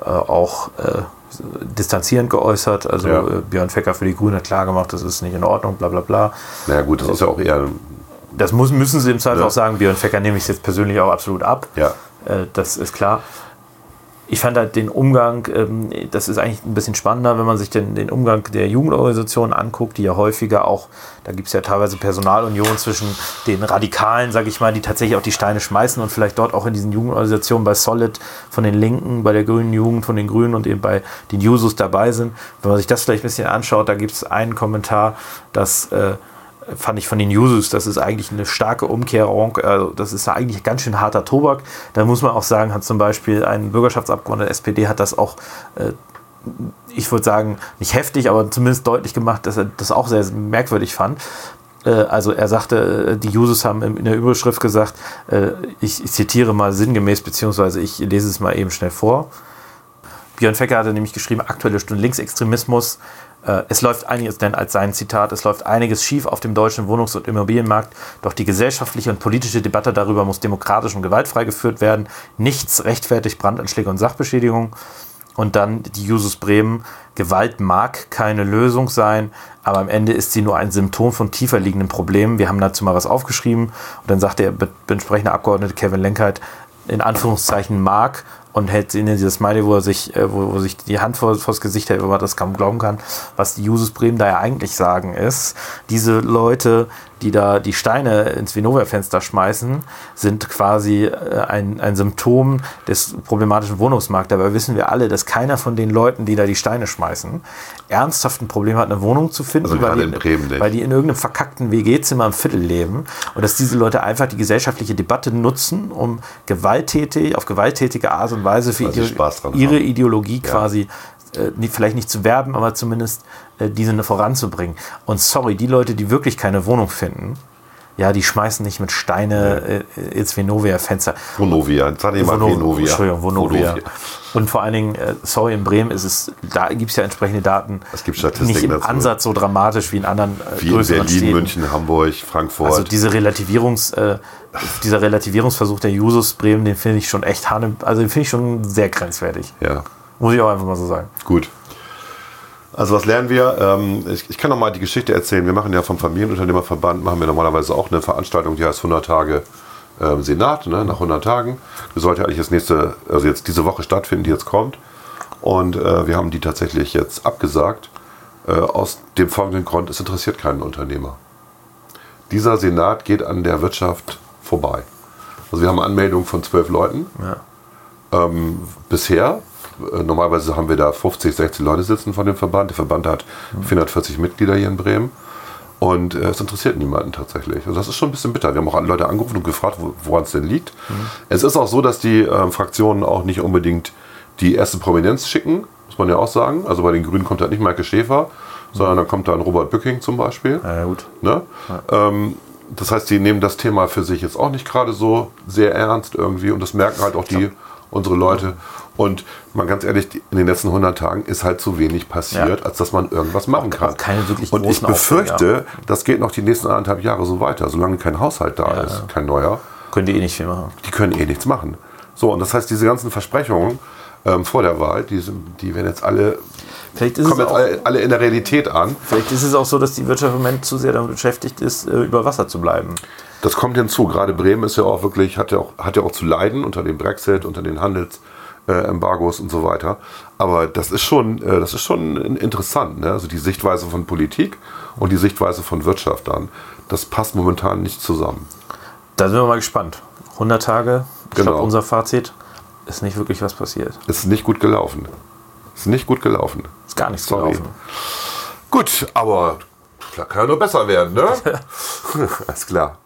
äh, auch äh, distanzierend geäußert. Also Ja. äh, Björn Fecker für die Grünen hat klargemacht, das ist nicht in Ordnung, bla bla bla. Naja gut, das ist ja auch eher... Das muss, müssen sie im Zweifel Ja. auch sagen. Björn Fecker nehme ich jetzt persönlich auch absolut ab. Ja, Äh, das ist klar. Ich fand halt den Umgang, ähm, das ist eigentlich ein bisschen spannender, wenn man sich den, den Umgang der Jugendorganisationen anguckt, die ja häufiger auch, da gibt es ja teilweise Personalunion zwischen den Radikalen, sage ich mal, die tatsächlich auch die Steine schmeißen und vielleicht dort auch in diesen Jugendorganisationen bei Solid von den Linken, bei der grünen Jugend von den Grünen und eben bei den Jusos dabei sind. Wenn man sich das vielleicht ein bisschen anschaut, da gibt es einen Kommentar, dass äh, fand ich von den Jusos, das ist eigentlich eine starke Umkehrung. Also das ist eigentlich ganz schön harter Tobak. Da muss man auch sagen, hat zum Beispiel ein Bürgerschaftsabgeordneter der SPD hat das auch, äh, ich würde sagen, nicht heftig, aber zumindest deutlich gemacht, dass er das auch sehr merkwürdig fand. Äh, Also er sagte, äh, die Jusos haben in der Überschrift gesagt, äh, ich zitiere mal sinngemäß, beziehungsweise ich lese es mal eben schnell vor. Björn Fecker hatte nämlich geschrieben, aktuelle Stunde Linksextremismus. Äh, Es läuft einiges, denn als sein Zitat, es läuft einiges schief auf dem deutschen Wohnungs- und Immobilienmarkt, doch die gesellschaftliche und politische Debatte darüber muss demokratisch und gewaltfrei geführt werden. Nichts rechtfertigt Brandanschläge und Sachbeschädigung. Und dann die Jusus Bremen. Gewalt mag keine Lösung sein, aber am Ende ist sie nur ein Symptom von tiefer liegenden Problemen. Wir haben dazu mal was aufgeschrieben. Und dann sagt der entsprechende Abgeordnete Kevin Lenkheit, in Anführungszeichen mag und hält in dieses Smiley, wo er sich, äh, wo, wo sich die Hand vor, vors Gesicht hält, wo man das kaum glauben kann, was die Jusos Bremen da ja eigentlich sagen ist, diese Leute, die da die Steine ins Vinovia-Fenster schmeißen, sind quasi äh, ein, ein Symptom des problematischen Wohnungsmarkts. Dabei wissen wir alle, dass keiner von den Leuten, die da die Steine schmeißen, ernsthaft ein Problem hat, eine Wohnung zu finden, Also weil, die, weil die in irgendeinem verkackten WG-Zimmer im Viertel leben und dass diese Leute einfach die gesellschaftliche Debatte nutzen, um gewalttätig, auf gewalttätige Art und Weise für ihre haben. Ideologie quasi äh, vielleicht nicht zu werben, aber zumindest äh, diese voranzubringen. Und sorry, die Leute, die wirklich keine Wohnung finden, ja, die schmeißen nicht mit Steine äh, ins Venovia-Fenster. Vonovia. Sag nicht mal Vono- Venovia. Entschuldigung, Vonovia. Vonovia. Und vor allen Dingen, äh, sorry, in Bremen ist es, da gibt es ja entsprechende Daten. Es gibt Statistiken Nicht im dazu. Ansatz so dramatisch wie in anderen äh, Wie in Berlin, Städten. München, Hamburg, Frankfurt. Also diese Relativierungs, äh, dieser Relativierungsversuch der Jusos Bremen, den finde ich schon echt hanne, also den finde ich schon sehr grenzwertig. ja, Muss ich auch einfach mal so sagen. gut. Also was lernen wir? Ähm, ich, ich kann noch mal die Geschichte erzählen. Wir machen ja vom Familienunternehmerverband machen wir normalerweise auch eine Veranstaltung, die heißt 100 Tage ähm, Senat, ne, nach 100 Tagen. Die sollte eigentlich jetzt nächste, also jetzt diese Woche stattfinden, die jetzt kommt. Und äh, wir haben die tatsächlich jetzt abgesagt. Äh, aus dem folgenden Grund, es interessiert keinen Unternehmer. Dieser Senat geht an der Wirtschaft vorbei. Also wir haben Anmeldungen von zwölf Leuten. Ja. Ähm, bisher, normalerweise haben wir da 50, 60 Leute sitzen von dem Verband. Der Verband hat 440 Mitglieder hier in Bremen. Und äh, es interessiert niemanden tatsächlich. Also das ist schon ein bisschen bitter. Wir haben auch Leute angerufen und gefragt, wo- woran es denn liegt. Es ist auch so, dass die ähm, Fraktionen auch nicht unbedingt die erste Prominenz schicken, muss man ja auch sagen. Also bei den Grünen kommt halt nicht Maike Schäfer, sondern dann kommt dann Robert Bücking zum Beispiel. Ja, gut. Ne? Ähm, das heißt, die nehmen das Thema für sich jetzt auch nicht gerade so sehr ernst irgendwie und das merken halt auch die, unsere Leute. Und mal ganz ehrlich, die- in den letzten 100 Tagen ist halt zu wenig passiert, Ja. als dass man irgendwas machen kann. keine wirklich und ich großen Aufträge, befürchte, das geht noch die nächsten anderthalb Jahre so weiter, solange kein Haushalt da ist, kein neuer. Könnt ihr eh nicht viel machen. Die können eh nichts machen. So, und das heißt, diese ganzen Versprechungen ähm, vor der Wahl, die, die werden jetzt alle, Vielleicht ist, es kommen jetzt auch, alle, alle in der Realität an. vielleicht ist es auch so, dass die Wirtschaft im Moment zu sehr damit beschäftigt ist, äh, über Wasser zu bleiben. Das kommt hinzu. Gerade Bremen ist ja auch wirklich, hat ja auch, hat ja auch zu leiden unter dem Brexit, unter den Handelsembargos und so weiter. Aber das ist schon, äh, das ist schon in- interessant. Ne? Also die Sichtweise von Politik und die Sichtweise von Wirtschaft dann. Das passt momentan nicht zusammen. Da sind wir mal gespannt. 100 Tage, ich Genau. glaube, unser Fazit ist nicht wirklich was passiert. Ist nicht gut gelaufen. Ist nicht gut gelaufen. Ist gar nichts Sorry. gelaufen. Gut, aber da kann ja nur besser werden, ne? Alles klar.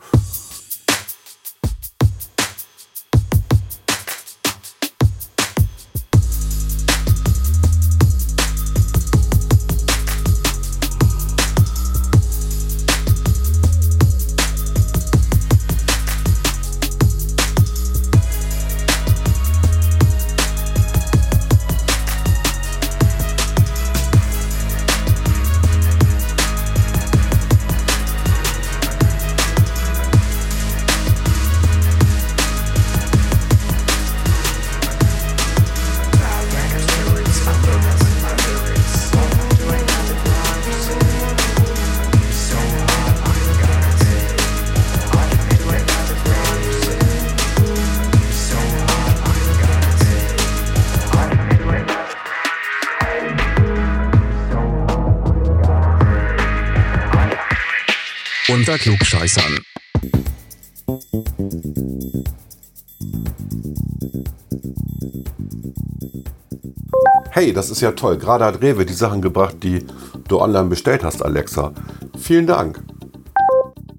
Hey, das ist ja toll. Gerade hat Rewe die Sachen gebracht, die du online bestellt hast, Alexa. Vielen Dank.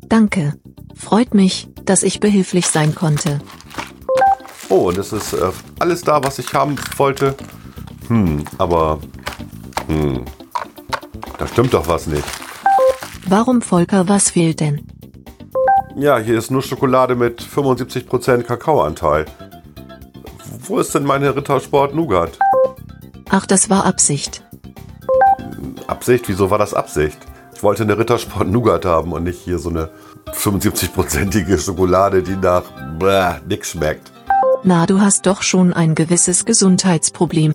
Danke. Freut mich, dass ich behilflich sein konnte. Oh, und es ist äh, alles da, was ich haben wollte. Hm, aber. Hm. Da stimmt doch was nicht. Warum, Volker, was fehlt denn? Ja, hier ist nur Schokolade mit 75% Kakaoanteil. Wo ist denn meine Rittersport Nougat? Ach, das war Absicht. Absicht? Wieso war das Absicht? Ich wollte eine Rittersport Nougat haben und nicht hier so eine 75%ige Schokolade, die nach bäh, nix schmeckt. Na, du hast doch schon ein gewisses Gesundheitsproblem.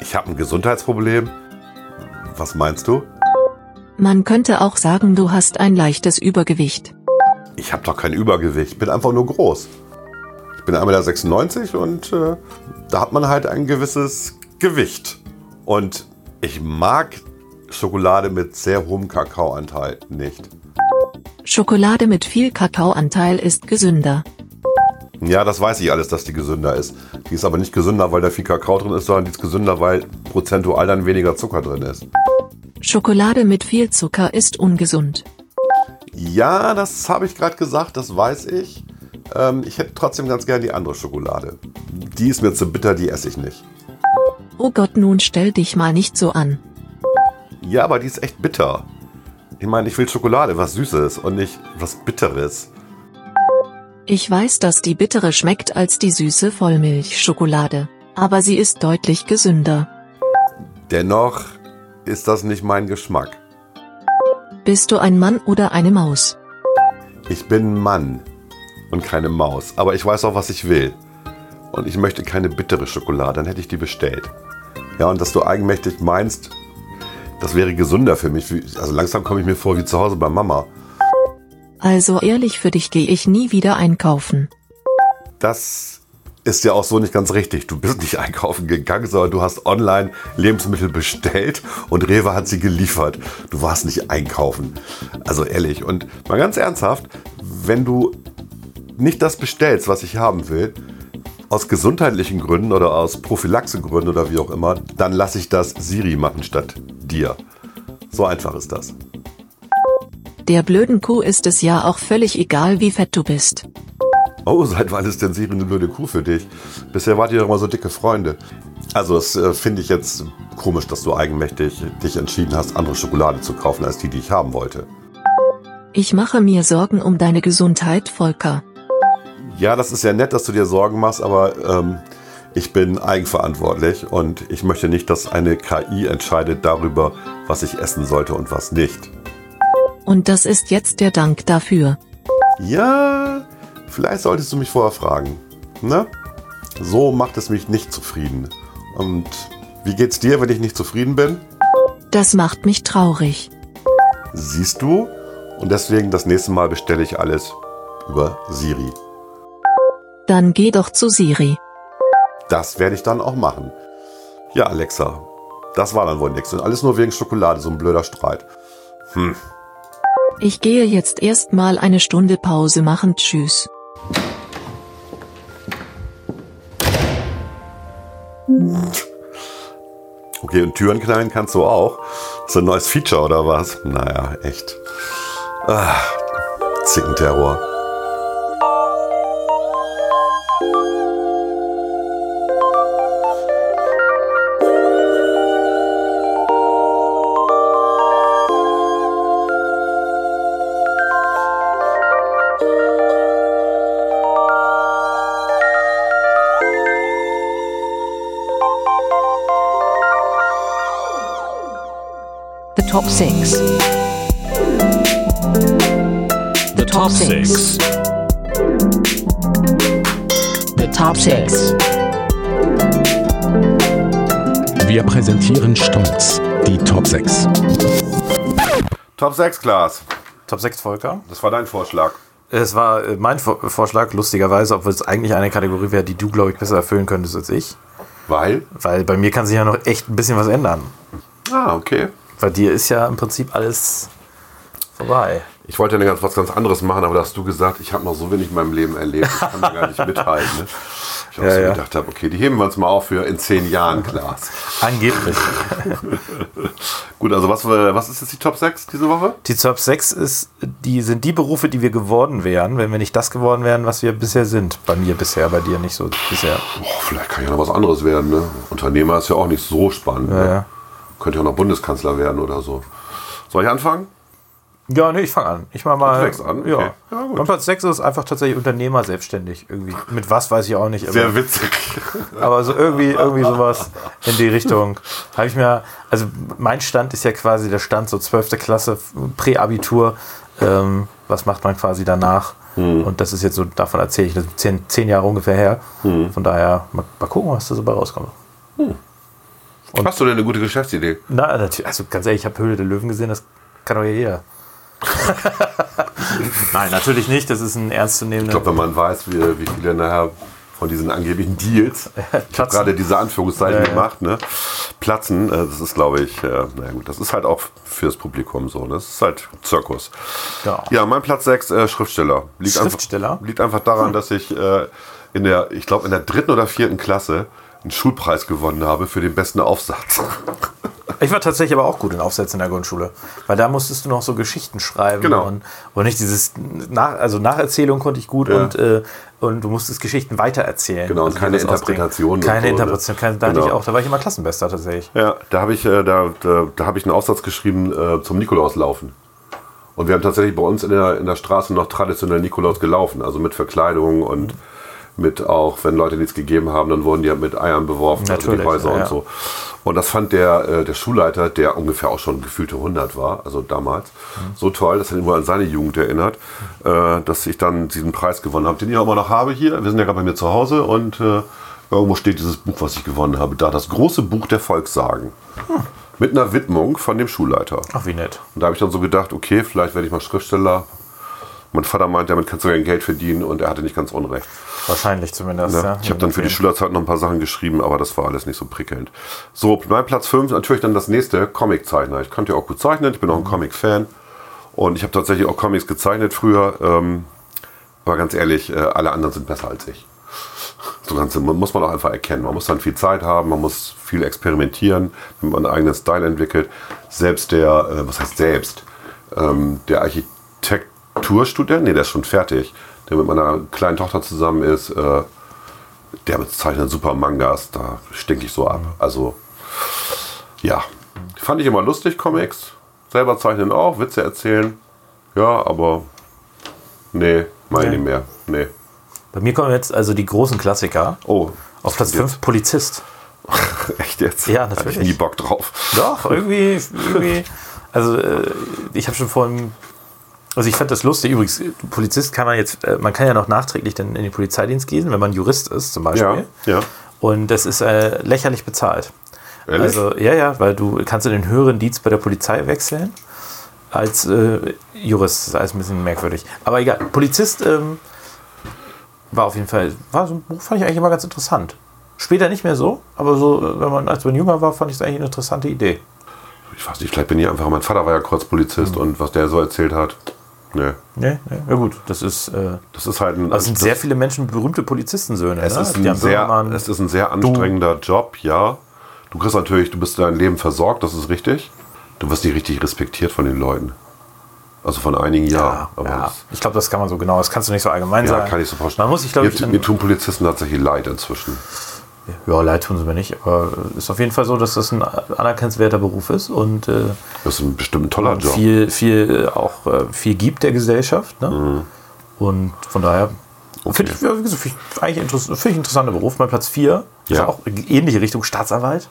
Ich habe ein Gesundheitsproblem. Was meinst du? Man könnte auch sagen, du hast ein leichtes Übergewicht. Ich habe doch kein Übergewicht. Ich bin einfach nur groß. Ich bin 1,96 Meter und äh, da hat man halt ein gewisses Gewicht. Und ich mag Schokolade mit sehr hohem Kakaoanteil nicht. Schokolade mit viel Kakaoanteil ist gesünder. Ja, das weiß ich alles, dass die gesünder ist. Die ist aber nicht gesünder, weil da viel Kakao drin ist, sondern die ist gesünder, weil prozentual dann weniger Zucker drin ist. Schokolade mit viel Zucker ist ungesund. Ja, das habe ich gerade gesagt, das weiß ich. Ähm, ich hätte trotzdem ganz gern die andere Schokolade. Die ist mir zu bitter, die esse ich nicht. Oh Gott, nun stell dich mal nicht so an. Ja, aber die ist echt bitter. Ich meine, ich will Schokolade, was Süßes und nicht was Bitteres. Ich weiß, dass die bittere schmeckt als die süße Vollmilchschokolade. Aber sie ist deutlich gesünder. Dennoch ist das nicht mein Geschmack. Bist du ein Mann oder eine Maus? Ich bin Mann und keine Maus, aber ich weiß auch, was ich will. Und ich möchte keine bittere Schokolade, dann hätte ich die bestellt. Ja, und dass du eigenmächtig meinst, das wäre gesünder für mich. Also langsam komme ich mir vor wie zu Hause bei Mama. Also ehrlich für dich gehe ich nie wieder einkaufen. Das ist ja auch so nicht ganz richtig. Du bist nicht einkaufen gegangen, sondern du hast online Lebensmittel bestellt und Rewe hat sie geliefert. Du warst nicht einkaufen. Also ehrlich. Und mal ganz ernsthaft, wenn du nicht das bestellst, was ich haben will, aus gesundheitlichen Gründen oder aus Prophylaxegründen oder wie auch immer, dann lasse ich das Siri machen statt dir. So einfach ist das. Der blöden Kuh ist es ja auch völlig egal, wie fett du bist. Oh, seit wann ist denn Siri eine blöde Kuh für dich? Bisher wart ihr doch immer so dicke Freunde. Also, das äh, finde ich jetzt komisch, dass du eigenmächtig dich entschieden hast, andere Schokolade zu kaufen, als die, die ich haben wollte. Ich mache mir Sorgen um deine Gesundheit, Volker. Ja, das ist ja nett, dass du dir Sorgen machst, aber ähm, ich bin eigenverantwortlich und ich möchte nicht, dass eine KI entscheidet darüber, was ich essen sollte und was nicht. Und das ist jetzt der Dank dafür. Ja, vielleicht solltest du mich vorher fragen. Ne? So macht es mich nicht zufrieden. Und wie geht's dir, wenn ich nicht zufrieden bin? Das macht mich traurig. Siehst du? Und deswegen das nächste Mal bestelle ich alles über Siri. Dann geh doch zu Siri. Das werde ich dann auch machen. Ja, Alexa, das war dann wohl nichts. Und alles nur wegen Schokolade, so ein blöder Streit. Ich gehe jetzt erstmal eine Stunde Pause machen. Tschüss. Okay, und Türen knallen kannst du auch. Ist ein neues Feature oder was? Naja, echt. Ah, Zickenterror. Top six. The top six. The top six. Wir präsentieren stolz die Top 6. Top 6, Klaas. Top 6 Volker. Das war dein Vorschlag. Es war äh, mein Vor Vorschlag, lustigerweise, obwohl es eigentlich eine Kategorie wäre, die du, glaube ich, besser erfüllen könntest als ich. Weil? Weil bei mir kann sich ja noch echt ein bisschen was ändern. Ah, okay. Bei dir ist ja im Prinzip alles vorbei. Ich wollte ja ganz, was ganz anderes machen, aber da hast du gesagt, ich habe noch so wenig in meinem Leben erlebt, ich kann da gar nicht mithalten. Ne? Ich auch Ja, so ja. gedacht habe, okay, die heben wir uns mal auf für in zehn Jahren, Klaas. Angeblich. Gut, also was, äh, was ist jetzt die Top 6 diese Woche? Die Top 6 ist, die sind die Berufe, die wir geworden wären, wenn wir nicht das geworden wären, was wir bisher sind. Bei mir bisher, bei dir nicht so bisher. Boah, vielleicht kann ja noch was anderes werden. Ne? Unternehmer ist ja auch nicht so spannend. Ja, ne? Könnte ja auch noch Bundeskanzler werden oder so. Soll ich anfangen? Ja, nee, ich fange an. Ich mach mal. Platz an? Okay. Ja. Ja, gut. mein Platz 6 ist einfach tatsächlich Unternehmer selbstständig irgendwie. Mit was weiß ich auch nicht. Sehr witzig. aber so irgendwie, irgendwie sowas in die Richtung. Habe ich mir, also mein Stand ist ja quasi der Stand so 12. Klasse, Präabitur. Ähm, was macht man quasi danach? Hm. Und das ist jetzt so, davon erzähle ich, das ist zehn, zehn Jahre ungefähr her. Hm. Von daher, mal, mal gucken, was da so bei rauskommt. Hast du denn eine gute Geschäftsidee? Na, also ganz ehrlich, ich habe Höhle der Löwen gesehen, das kann doch ja jeder. Nein, natürlich nicht. Das ist ein Ich ernstzunehmender. glaube, wenn man weiß, wie, wie viele nachher von diesen angeblichen Deals, ich habe gerade diese Anführungszeichen Ja, gemacht, ne? platzen, äh, das ist, glaube ich, äh, naja gut, das ist halt auch fürs Publikum so. Ne? Das ist halt Zirkus. Genau. Ja, mein Platz 6, äh, Schriftsteller. Liegt Schriftsteller? Einfach, liegt einfach daran, dass ich äh, in der, ich glaube, in der dritten oder vierten Klasse einen Schulpreis gewonnen habe für den besten Aufsatz. Ich war tatsächlich aber auch gut in Aufsätzen in der Grundschule. Weil da musstest du noch so Geschichten schreiben. Genau. Und, und nicht dieses, Nach, also Nacherzählung konnte ich gut Ja. und, äh, und du musstest Geschichten weitererzählen. Genau, und Also keine. Interpretation Keine so, ne? Interpretation. Keine, da, hatte Genau. ich auch, da war ich immer Klassenbester tatsächlich. Ja, da habe ich, äh, da, da, da habe ich einen Aufsatz geschrieben äh, zum Nikolauslaufen. Und wir haben tatsächlich bei uns in der, in der Straße noch traditionell Nikolaus gelaufen, also mit Verkleidung und mit auch, wenn Leute nichts gegeben haben, dann wurden die halt mit Eiern beworfen, also die Natürlich, Häuser ja, und so. Und das fand der, äh, der Schulleiter, der ungefähr auch schon gefühlte 100 war, also damals, Mhm. so toll, das hat ihn wohl an seine Jugend erinnert, äh, dass ich dann diesen Preis gewonnen habe, den ich auch immer noch habe hier. Wir sind ja gerade bei mir zu Hause und äh, Irgendwo steht dieses Buch, was ich gewonnen habe, da das große Buch der Volkssagen. Mit einer Widmung von dem Schulleiter. Ach, wie nett. Und da habe ich dann so gedacht, okay, vielleicht werde ich mal Schriftsteller. Mein Vater meint, damit kannst du ja Geld verdienen und er hatte nicht ganz unrecht. Wahrscheinlich zumindest. Ja, Ja. ich habe dann für die Schülerzeit noch ein paar Sachen geschrieben, aber das war alles nicht so prickelnd. So, mein Platz 5 natürlich dann das nächste, Comiczeichner. Ich konnte ja auch gut zeichnen, ich bin auch ein Comic-Fan. Und ich habe tatsächlich auch Comics gezeichnet früher. Ähm, aber ganz ehrlich, äh, alle anderen sind besser als ich. So ganz, muss man auch einfach erkennen. Man muss dann viel Zeit haben, man muss viel experimentieren, damit man einen eigenen Style entwickelt. Selbst der, äh, was heißt selbst, ähm, der Architekturstudent, nee, der ist schon fertig, der mit meiner kleinen Tochter zusammen ist, äh, der zeichnet super Mangas, da stinke ich so ab. Also, ja, fand ich immer lustig, Comics. Selber zeichnen auch, Witze erzählen. Ja, aber nee, meine Nee. nicht mehr. Nee. Bei mir kommen jetzt also die großen Klassiker. Oh, Auf Platz jetzt? 5 Polizist. Echt jetzt? Ja, Hatte ich natürlich. nie Bock drauf. Doch, irgendwie, irgendwie. Also äh, ich habe schon vorhin. Also ich fand das lustig. Übrigens, Polizist kann man jetzt, äh, man kann ja noch nachträglich dann in den Polizeidienst gehen, wenn man Jurist ist zum Ja, Beispiel. ja. Und das ist äh, lächerlich bezahlt. Ehrlich? Also ja, ja, weil du kannst in den höheren Dienst bei der Polizei wechseln als äh, Jurist. Das ist alles ein bisschen merkwürdig. Aber egal. Polizist ähm, war auf jeden Fall, war so ein Buch, fand ich eigentlich immer ganz interessant. Später nicht mehr so, aber so, äh, wenn man als man jünger war, fand ich es eigentlich eine interessante Idee. Ich weiß nicht, vielleicht bin ich einfach, mein Vater war ja kurz Polizist Mhm. und was der so erzählt hat, nee. Nee, nee, ja gut, das ist, äh, Das ist halt ein, es sind das- sehr viele Menschen berühmte Polizistensöhne. es ne? ist, ein sehr, es ist ein sehr anstrengender Job, ja. Du kriegst natürlich, du bist dein Leben versorgt, das ist richtig. Du wirst nicht richtig respektiert von den Leuten. Also von einigen ja. ja, aber ja. das- Ich glaube, das kann man so genau, das kannst du nicht so allgemein ja, sagen. kann ich so vorstellen. Man muss sich, glaube ich, mir, mir tun Polizisten tatsächlich leid inzwischen. Ja, leid tun sie mir nicht, aber ist auf jeden Fall so, dass das ein anerkennenswerter Beruf ist und äh, Das ist ein bestimmt ein toller Job. viel, viel äh, auch äh, viel gibt der Gesellschaft. Ne? Mhm. Und von daher finde ich, find ich eigentlich find ich ein interessanter Beruf. Mein Platz 4 ist Ja. auch ähnliche Richtung Staatsanwalt.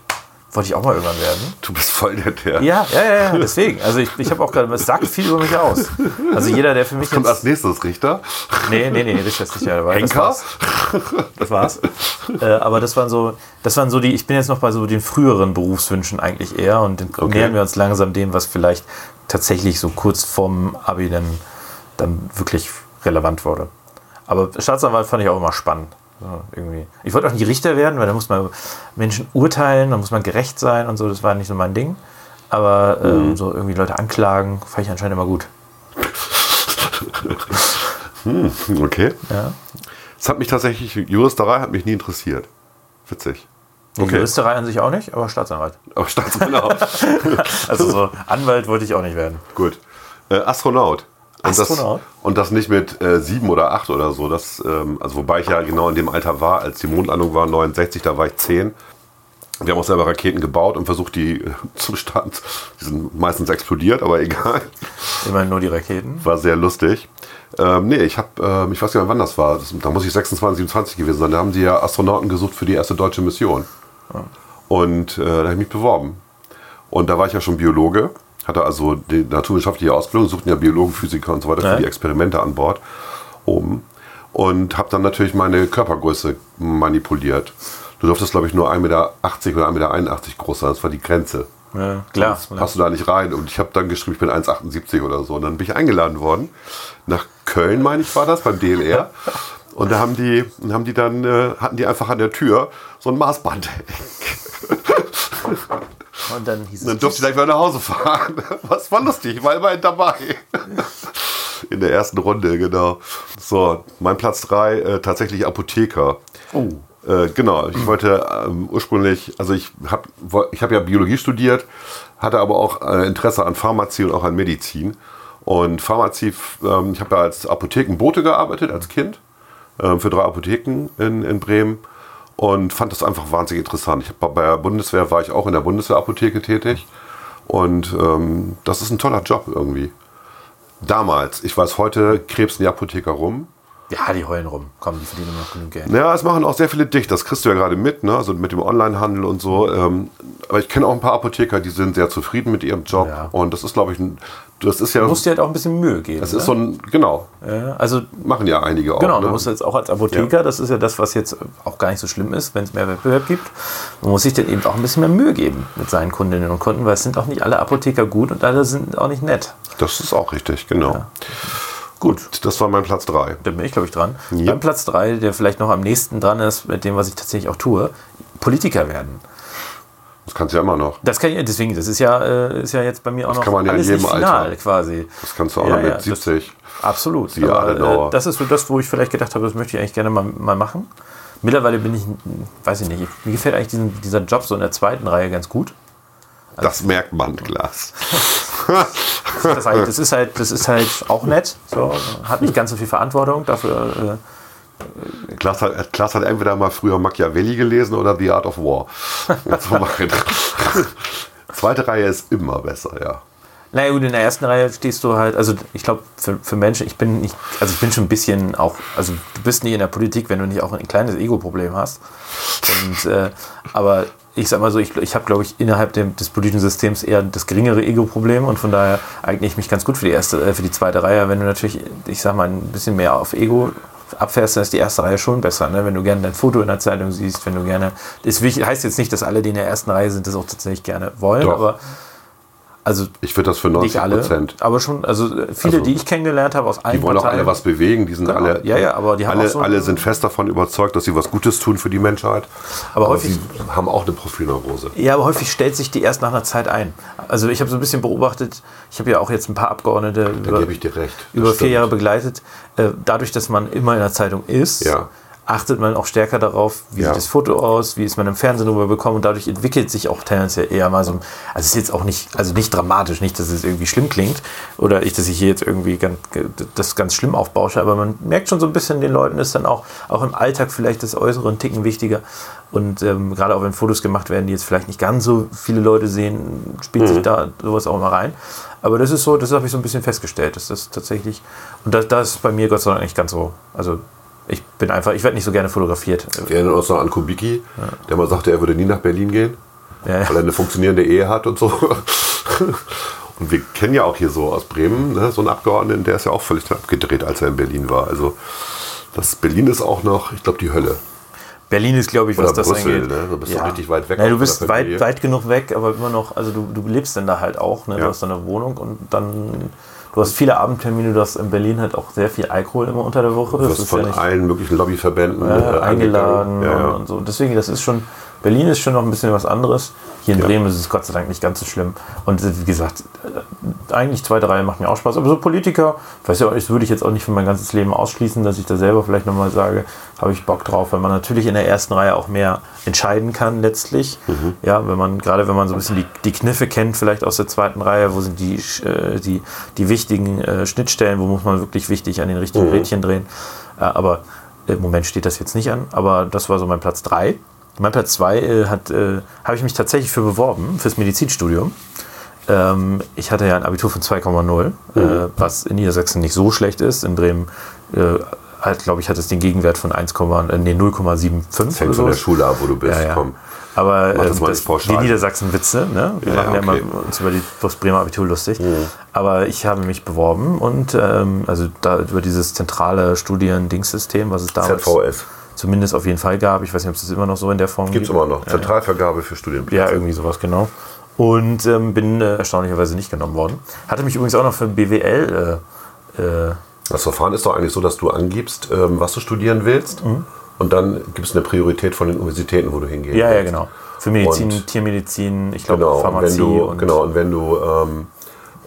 Wollte ich auch mal irgendwann werden. Du bist voll der, der. Ja, ja, ja, ja deswegen. Also ich, ich habe auch gerade, es sagt viel über mich aus. Also jeder, der für mich Kommt als nächstes Richter. Nee, nee, nee, Richter ist nicht dabei. Das Henker? war's. Das war's. Äh, aber das waren so, das waren so die, ich bin jetzt noch bei so den früheren Berufswünschen eigentlich eher und dann Okay. nähern wir uns langsam dem, was vielleicht tatsächlich so kurz vorm Abi dann, dann wirklich relevant wurde. Aber Staatsanwalt fand ich auch immer spannend. So, irgendwie. Ich wollte auch nicht Richter werden, weil da muss man Menschen urteilen, da muss man gerecht sein und so, das war nicht so mein Ding. Aber ähm, so irgendwie Leute anklagen, fand ich anscheinend immer gut. Okay. Ja. Es hat mich tatsächlich, Juristerei hat mich nie interessiert. Witzig. Die Okay. Juristerei an sich auch nicht, aber Staatsanwalt. Aber Staatsanwalt. Also so Anwalt wollte ich auch nicht werden. Gut. Äh, Astronaut. Und? Das, und das nicht mit äh, sieben oder acht oder so. Das, ähm, also wobei ich ja genau in dem Alter war, als die Mondlandung war, 69, da war ich zehn. Wir haben auch selber Raketen gebaut und versucht, die äh, zu starten. Die sind meistens explodiert, aber egal. Immerhin nur die Raketen. War sehr lustig. Ähm, nee, ich habe, ähm, ich weiß gar nicht, wann das war. Das, da muss ich 26, 27 gewesen sein. Da haben sie ja Astronauten gesucht für die erste deutsche Mission. Und äh, da habe ich mich beworben. Und da war ich ja schon Biologe, hatte also die naturwissenschaftliche Ausbildung, suchten ja Biologen, Physiker und so weiter Ja. für die Experimente an Bord oben. Und habe dann natürlich meine Körpergröße manipuliert. Du durftest, glaube ich, nur 1,80 Meter oder 1,81 Meter groß sein. Das war die Grenze. Ja, klar. Sonst passt du da nicht rein. Und ich habe dann geschrieben, ich bin 1,78 oder so. Und dann bin ich eingeladen worden. Nach Köln, meine ich, war das, beim DLR. Und da haben die, haben die dann, äh, hatten die einfach an der Tür so ein Maßband. Und dann hieß Und dann es. durfte ich gleich wieder nach Hause fahren. Was war lustig, ich war immerhin dabei. In der ersten Runde, genau. So, mein Platz 3, äh, tatsächlich Apotheker. Oh. Äh, genau, ich wollte ähm, ursprünglich, also ich habe ich hab ja Biologie studiert, hatte aber auch äh, Interesse an Pharmazie und auch an Medizin. Und Pharmazie, ähm, ich habe ja als Apothekenbote gearbeitet, als Kind, ähm, für drei Apotheken in, in Bremen und fand das einfach wahnsinnig interessant. Ich hab, bei der Bundeswehr war ich auch in der Bundeswehrapotheke tätig und ähm, das ist ein toller Job irgendwie. Damals, ich weiß heute, krebsen die Apotheker rum. Ja, die heulen rum. Komm, die verdienen noch genug Geld. Ja, es machen auch sehr viele dicht. Das kriegst du ja gerade mit, ne? also mit dem Onlinehandel und so. Ähm, aber ich kenne auch ein paar Apotheker, die sind sehr zufrieden mit ihrem Job. Ja. Und das ist, glaube ich, ein, das ist ja, Du musst dir halt auch ein bisschen Mühe geben. das ne? ist so ein, genau, ja, also machen ja einige auch. Genau, ne? du musst jetzt auch als Apotheker, das ist ja das, was jetzt auch gar nicht so schlimm ist, wenn es mehr Wettbewerb gibt, man muss sich dann eben auch ein bisschen mehr Mühe geben mit seinen Kundinnen und Kunden, weil es sind auch nicht alle Apotheker gut und alle sind auch nicht nett. Das ist auch richtig, genau. Gut, das war mein Platz 3. Da bin ich, glaube ich, dran. Ja. Beim Platz 3, der vielleicht noch am nächsten dran ist, mit dem, was ich tatsächlich auch tue, Politiker werden. Das kannst du ja immer noch. Das kann ich, deswegen, das ist ja, äh, ist ja jetzt bei mir auch noch kann man ja in alles jedem nicht final Alter. quasi. Das kannst du auch Ja, noch mit ja, das- 70. Absolut. Siehe Aber, äh, das ist so das, wo ich vielleicht gedacht habe, das möchte ich eigentlich gerne mal, mal machen. Mittlerweile bin ich, weiß ich nicht, mir gefällt eigentlich diesen, dieser Job so in der zweiten Reihe ganz gut. Das merkt man, Glas. Das ist, halt, das ist halt, das ist halt auch nett. So, hat nicht ganz so viel Verantwortung dafür. Klaas hat, Klaas hat entweder mal früher Machiavelli gelesen oder The Art of War. Zweite Reihe ist immer besser, ja. naja gut, in der ersten Reihe stehst du halt, also ich glaube für, für Menschen, ich bin nicht, also ich bin schon ein bisschen auch, also du bist nicht in der Politik, wenn du nicht auch ein kleines Ego-Problem hast. Und, äh, aber ich sag mal so, ich, ich habe glaube ich innerhalb dem, des politischen Systems eher das geringere Ego-Problem und von daher eigne ich mich ganz gut für die erste, äh, für die zweite Reihe. Wenn du natürlich, ich sag mal, ein bisschen mehr auf Ego abfährst, dann ist die erste Reihe schon besser. Ne? Wenn du gerne dein Foto in der Zeitung siehst, wenn du gerne, das heißt jetzt nicht, dass alle, die in der ersten Reihe sind, das auch tatsächlich gerne wollen, Doch. aber also Ich würde das für 90 nicht alle, Prozent. aber schon, also äh, viele, Also, die ich kennengelernt habe aus allen Die wollen auch alle was bewegen. Die sind Genau. alle, Ja, ja, aber die haben alle, so- alle sind fest davon überzeugt, dass sie was Gutes tun für die Menschheit. Aber häufig- sie haben auch eine Profilneurose. Ja, aber häufig stellt sich die erst nach einer Zeit ein. Also ich habe so ein bisschen beobachtet, ich habe ja auch jetzt ein paar Abgeordnete über, über vier. Jahre begleitet. Äh, dadurch, dass man immer in der Zeitung ist, Ja. Achtet man auch stärker darauf, wie Ja. sieht das Foto aus, wie ist man im Fernsehen drüber bekommen und dadurch entwickelt sich auch tendenziell eher mal so, ein- also es ist jetzt auch nicht, also nicht dramatisch, nicht, dass es irgendwie schlimm klingt oder ich, dass ich hier jetzt irgendwie ganz, das ganz schlimm aufbausche, aber man merkt schon so ein bisschen, den Leuten ist dann auch, auch im Alltag vielleicht das Äußere ein Ticken wichtiger und ähm, gerade auch wenn Fotos gemacht werden, die jetzt vielleicht nicht ganz so viele Leute sehen, spielt Mhm. sich da sowas auch mal rein. Aber das ist so, das habe ich so ein bisschen festgestellt, dass das tatsächlich, und das, das ist bei mir Gott sei Dank nicht ganz so, also ich bin einfach, ich werde nicht so gerne fotografiert. Wir erinnern uns noch an Kubicki, der mal sagte, er würde nie nach Berlin gehen, Ja, ja. weil er eine funktionierende Ehe hat und so. Und wir kennen ja auch hier so aus Bremen ne, so einen Abgeordneten, der ist ja auch völlig abgedreht, als er in Berlin war. Also das Berlin ist auch noch, ich glaube, die Hölle. Berlin ist, glaube ich, was Oder das Brüssel, angeht. ne? Du bist doch richtig weit weg Ja, du bist weit, weit genug weg, aber immer noch, also du, du lebst dann da halt auch. Ne? Ja. Du hast deine Wohnung und dann, du hast viele Abendtermine, du hast in Berlin halt auch sehr viel Alkohol immer unter der Woche. Du wirst von allen möglichen Lobbyverbänden ja, äh, eingeladen Ja, ja. Und, und so. Deswegen, das ist schon, Berlin ist schon noch ein bisschen was anderes. Hier in Ja. Bremen ist es Gott sei Dank nicht ganz so schlimm. Und äh, wie gesagt, äh, eigentlich zweite Reihe macht mir auch Spaß. Aber so Politiker, weiß ja, das würde ich jetzt auch nicht für mein ganzes Leben ausschließen, dass ich da selber vielleicht nochmal sage, habe ich Bock drauf, weil man natürlich in der ersten Reihe auch mehr entscheiden kann letztlich. Mhm. Ja, wenn man, gerade wenn man so ein bisschen die, die Kniffe kennt, vielleicht aus der zweiten Reihe, wo sind die, äh, die, die wichtigen äh, Schnittstellen, wo muss man wirklich wichtig an den richtigen Rädchen drehen. Äh, aber im Moment steht das jetzt nicht an, aber das war so mein Platz 3. Mein Platz 2 äh, hat, äh, habe ich mich tatsächlich für beworben, fürs Medizinstudium. Ähm, ich hatte ja ein Abitur von 2,0, äh, was in Niedersachsen nicht so schlecht ist. In Bremen, äh, halt, glaube ich, hat es den Gegenwert von 1, äh, nee, 0,75 Das hängt oder von der. Schule ab, wo du bist. Ja, ja. Komm. Aber äh, das mal das, die Niedersachsen-Witze, ne? wir Ja, machen ja okay. immer uns über die, das Bremer Abitur lustig. Aber ich habe mich beworben und ähm, also da über dieses zentrale Studien-Dingssystem, was es damals ZVS. Zumindest auf jeden Fall gab. Ich weiß nicht, ob es das immer noch so in der Form Gibt es immer noch. Zentralvergabe für Ja, Studienplätze. irgendwie sowas, genau. Und ähm, bin äh, erstaunlicherweise nicht genommen worden. Hatte mich übrigens auch noch für BWL. Äh, äh, Das Verfahren ist doch eigentlich so, dass du angibst, ähm, was du studieren willst. Und dann gibt es eine Priorität von den Universitäten, wo du hingehen ja, ja, willst. genau. Für Medizin, Und- Tiermedizin, ich glaube Genau, und Pharmazie. wenn du, und, genau, und wenn du, ähm,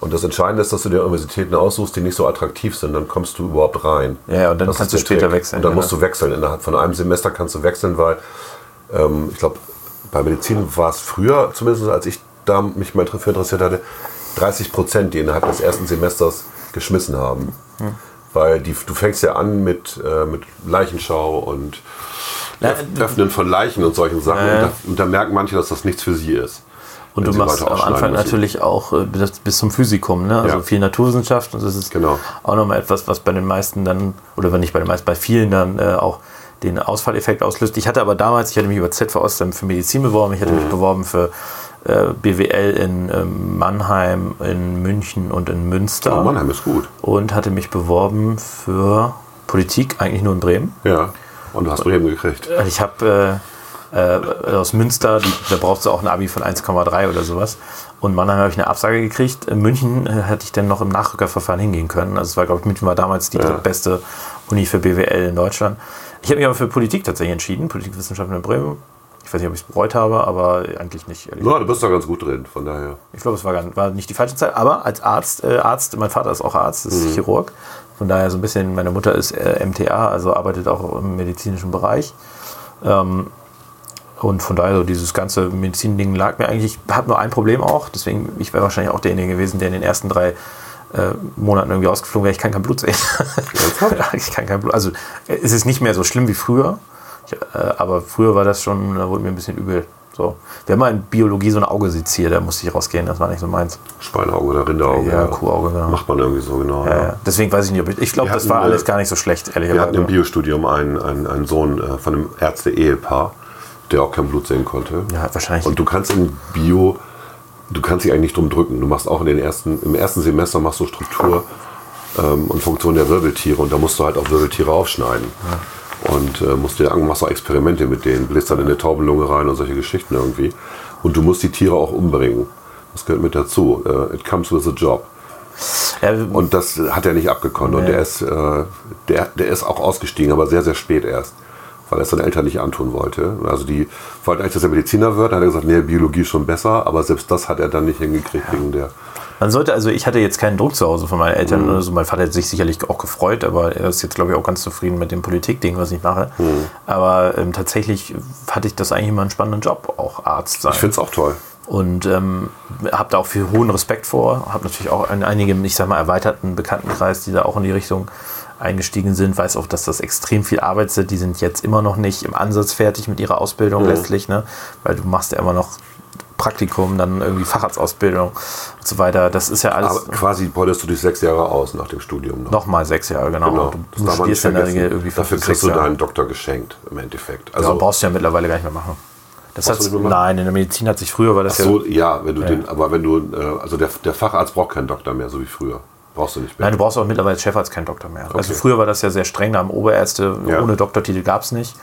und das Entscheidende ist, dass du dir Universitäten aussuchst, die nicht so attraktiv sind, dann kommst du überhaupt rein. Ja, und dann Das kannst du später Trick. wechseln, Und dann genau. musst du wechseln. Innerhalb von einem Semester kannst du wechseln, weil ähm, ich glaube, bei Medizin war es früher, zumindest als ich da mich mal für interessiert hatte, 30 Prozent, die innerhalb des ersten Semesters geschmissen haben. Hm. Weil die, du fängst ja an mit, äh, mit Leichenschau und Öffnen von Leichen und solchen Sachen. Ja. Und, da, und da merken manche, dass das nichts für sie ist. Und du machst am Anfang müssen. natürlich auch äh, bis, bis zum Physikum, ne? Also Ja. viel Naturwissenschaft und das ist Genau. auch nochmal etwas, was bei den meisten dann, oder wenn nicht bei den meisten, bei vielen dann äh, auch den Ausfalleffekt auslöst. Ich hatte aber damals, ich hatte mich über ZV Ostem für Medizin beworben, ich hatte Mhm. mich beworben für äh, BWL in ähm, Mannheim, in München und in Münster. Oh, Mannheim ist gut. Und hatte mich beworben für Politik, eigentlich nur in Bremen. Ja. Und du hast Bremen gekriegt. Ich habe äh, aus Münster, die, da brauchst du auch ein Abi von 1,3 oder sowas. Und Mannheim habe ich eine Absage gekriegt. In München hätte ich dann noch im Nachrückerverfahren hingehen können. Also es war, glaube ich, München war damals die Ja. drittbeste Uni für BWL in Deutschland. Ich habe mich aber für Politik tatsächlich entschieden, Politikwissenschaften in Bremen. Ich weiß nicht, ob ich es bereut habe, aber eigentlich nicht. Ja, du bist da ganz gut drin, von daher. Ich glaube, es war, gar, war nicht die falsche Zeit. Aber als Arzt, äh, Arzt, mein Vater ist auch Arzt, ist Chirurg. Von daher so ein bisschen, meine Mutter ist äh, MTA, also arbeitet auch im medizinischen Bereich. Ähm, und von daher so dieses ganze Medizin-Ding lag mir eigentlich, ich habe nur ein Problem auch, deswegen, ich wäre wahrscheinlich auch derjenige gewesen, der in den ersten drei äh, Monaten irgendwie ausgeflogen wäre. Ich kann kein Blut sehen. ich kann kein Blut. Also es ist nicht mehr so schlimm wie früher. Ich, äh, aber früher war das schon, da wurde mir ein bisschen übel. So. Wir haben mal in Biologie so ein Auge seziert, da musste ich rausgehen, das war nicht so meins. Schweineauge oder Rinderauge. Ja, Kuhauge, genau. Macht man irgendwie so, genau. Ja, ja. Deswegen weiß ich nicht, ob ich. Ich glaube, das war alles gar nicht so schlecht, Wir hatten im. Biostudium einen, einen, einen Sohn äh, von einem Ärzte-Ehepaar, der auch kein Blut sehen konnte. Ja, wahrscheinlich. Und du kannst in Bio, du kannst dich eigentlich nicht drum drücken. Du machst auch in den ersten, im ersten Semester machst du Struktur ähm, und Funktion der Wirbeltiere und da musst du halt auch Wirbeltiere aufschneiden. Und äh, musst dir machst auch Experimente mit denen, bläst dann in eine Taubelunge rein und solche Geschichten irgendwie. Und du musst die Tiere auch umbringen. Das gehört mit dazu. Äh, it comes with a job. ja, Und das hat er nicht abgekonnt. Und Nee. der ist, äh, der, der ist auch ausgestiegen, aber sehr, sehr spät erst. Weil er es seinen Eltern nicht antun wollte. Also die wollten eigentlich, dass er Mediziner wird. Dann hat er gesagt, nee, Biologie ist schon besser. Aber selbst das hat er dann nicht hingekriegt wegen der. Man sollte, also ich hatte jetzt keinen Druck zu Hause von meinen Eltern Mhm. oder so. Mein Vater hat sich sicherlich auch gefreut, aber er ist jetzt, glaube ich, auch ganz zufrieden mit dem Politikding, was ich mache. Mhm. Aber ähm, tatsächlich hatte ich das eigentlich immer einen spannenden Job, auch Arzt sein. Ich finde es auch toll. und ähm, habe da auch viel hohen Respekt vor. Habe natürlich auch in einigem, ich sag mal, erweiterten Bekanntenkreis, die da auch in die Richtung eingestiegen sind. Weiß auch, dass das extrem viel Arbeit sind. Die sind jetzt immer noch nicht im Ansatz fertig mit ihrer Ausbildung letztlich, ne? weil du machst ja immer noch Praktikum, dann irgendwie Facharztausbildung und so weiter. Das ist ja alles Aber quasi beutest du dich sechs Jahre aus nach dem Studium noch. nochmal sechs Jahre, genau. Genau. Du, du studierst ja in der. Regel irgendwie fünf Dafür kriegst du Jahre. deinen Doktor geschenkt im Endeffekt. Also Also, brauchst du ja mittlerweile gar nicht mehr machen. Das machen? nein, in der Medizin hat sich früher, war das ach so, ja. ja, wenn du den, aber wenn du, äh, also der, der Facharzt braucht keinen Doktor mehr, so wie früher. Brauchst du nicht mehr. Nein, du brauchst auch mittlerweile als Chefarzt keinen Doktor mehr. Also Okay. früher war das ja sehr streng, da haben Oberärzte Ja. ohne Doktortitel gab es nicht.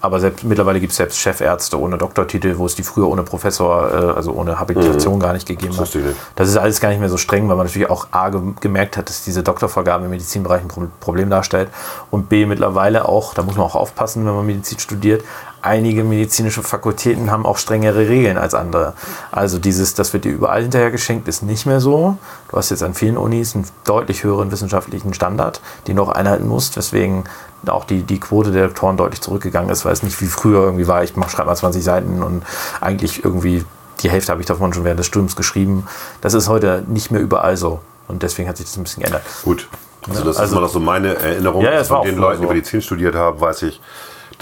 Aber selbst, mittlerweile gibt es selbst Chefärzte ohne Doktortitel, wo es die früher ohne Professor, äh, also ohne Habilitation gar nicht gegeben Mhm. Das hat. Das ist alles gar nicht mehr so streng, weil man natürlich auch A ge gemerkt hat, dass diese Doktorvergabe im Medizinbereich ein Pro Problem darstellt. Und B mittlerweile auch, da muss man auch aufpassen, wenn man Medizin studiert, einige medizinische Fakultäten haben auch strengere Regeln als andere. Also dieses, das wird dir überall hinterher geschenkt, ist nicht mehr so. Du hast jetzt an vielen Unis einen deutlich höheren wissenschaftlichen Standard, den du auch einhalten musst, weswegen auch die, die Quote der Doktoren deutlich zurückgegangen ist, weil es nicht wie früher irgendwie war, ich schreibe mal 20 Seiten und eigentlich irgendwie die Hälfte habe ich davon schon während des Studiums geschrieben. Das ist heute nicht mehr überall so. Und deswegen hat sich das ein bisschen geändert. Gut. Also das ist also- immer noch so meine Erinnerung. Ja, ja, Von den Leuten, die. Medizin studiert haben, weiß ich,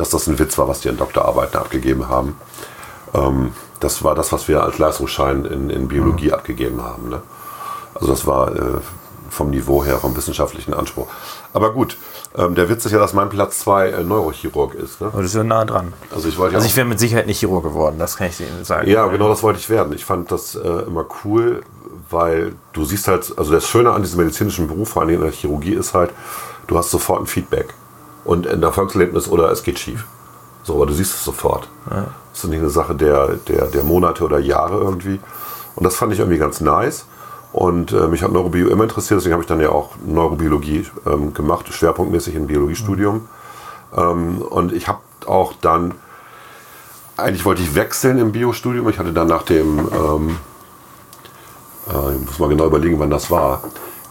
dass das ein Witz war, was die in Doktorarbeiten abgegeben haben. Ähm, das war das, was wir als Leistungsschein in, in Biologie Mhm. abgegeben haben. Ne? Also das war äh, vom Niveau her, vom wissenschaftlichen Anspruch. Aber gut, ähm, der Witz ist ja, dass mein Platz 2 äh, Neurochirurg ist. Ne? Aber das ist ja nah dran. Also ich wollte Also ich wäre mit Sicherheit nicht Chirurg geworden, das kann ich Ihnen sagen. ja, genau das wollte ich werden. Ich fand das äh, immer cool, weil du siehst halt, also das Schöne an diesem medizinischen Beruf, vor allem in der Chirurgie, ist halt, du hast sofort ein Feedback. Und ein Erfolgserlebnis oder es geht schief. So, aber du siehst es sofort. Das ist nicht eine Sache der, der, der Monate oder Jahre irgendwie. Und das fand ich irgendwie ganz nice. Und äh, mich hat Neurobio immer interessiert, deswegen habe ich dann ja auch Neurobiologie ähm, gemacht, schwerpunktmäßig im Biologiestudium. Ähm, und ich habe auch dann eigentlich wollte ich wechseln im Biostudium. Ich hatte dann nach dem, ähm, äh, ich muss mal genau überlegen, wann das war.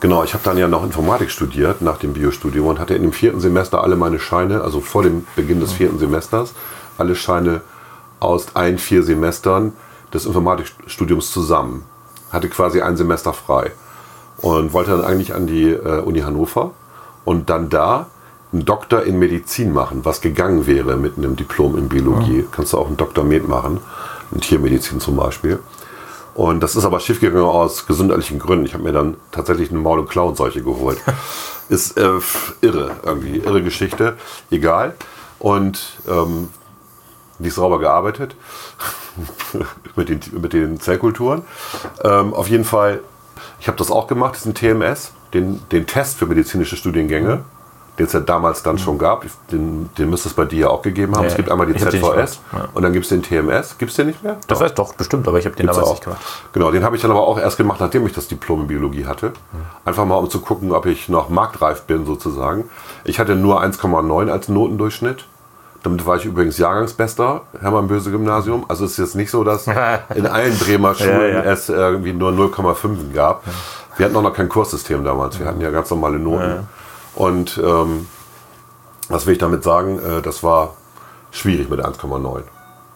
Genau, ich habe dann ja noch Informatik studiert nach dem Biostudium und hatte in dem vierten Semester alle meine Scheine, also vor dem Beginn des vierten Semesters, alle Scheine aus ein, vier Semestern des Informatikstudiums zusammen. Hatte quasi ein Semester frei und wollte dann eigentlich an die äh, Uni Hannover und dann da einen Doktor in Medizin machen, was gegangen wäre mit einem Diplom in Biologie. Kannst du auch einen Doktor Med machen, in Tiermedizin zum Beispiel. Und das ist aber schiefgegangen aus gesundheitlichen Gründen. Ich habe mir dann tatsächlich eine Maul- und Klauenseuche geholt. ist äh, irre, irgendwie, irre Geschichte. Egal. Und ähm, nicht sauber gearbeitet mit, den, mit den Zellkulturen. Ähm, auf jeden Fall, ich habe das auch gemacht, diesen TMS, den, den Test für medizinische Studiengänge, den es ja damals dann schon gab. Den, den müsste es bei dir ja auch gegeben haben. Ja, es gibt einmal die ZVS ja. und dann gibt es den TMS. Gibt es den nicht mehr? Das weiß doch bestimmt, aber ich habe den Gibt's damals auch. nicht gemacht. Genau, den habe ich dann aber auch erst gemacht, nachdem ich das Diplom in Biologie hatte. Einfach mal, um zu gucken, ob ich noch marktreif bin, sozusagen. Ich hatte nur 1,9 als Notendurchschnitt. Damit war ich übrigens Jahrgangsbester, Hermann Böse Gymnasium. Also es ist jetzt nicht so, dass in allen Bremer Schulen Ja, ja. es irgendwie nur 0,5 gab. Wir hatten auch noch kein Kurssystem damals. Wir hatten ja ganz normale Noten. Und ähm, was will ich damit sagen? Äh, das war schwierig mit 1,9.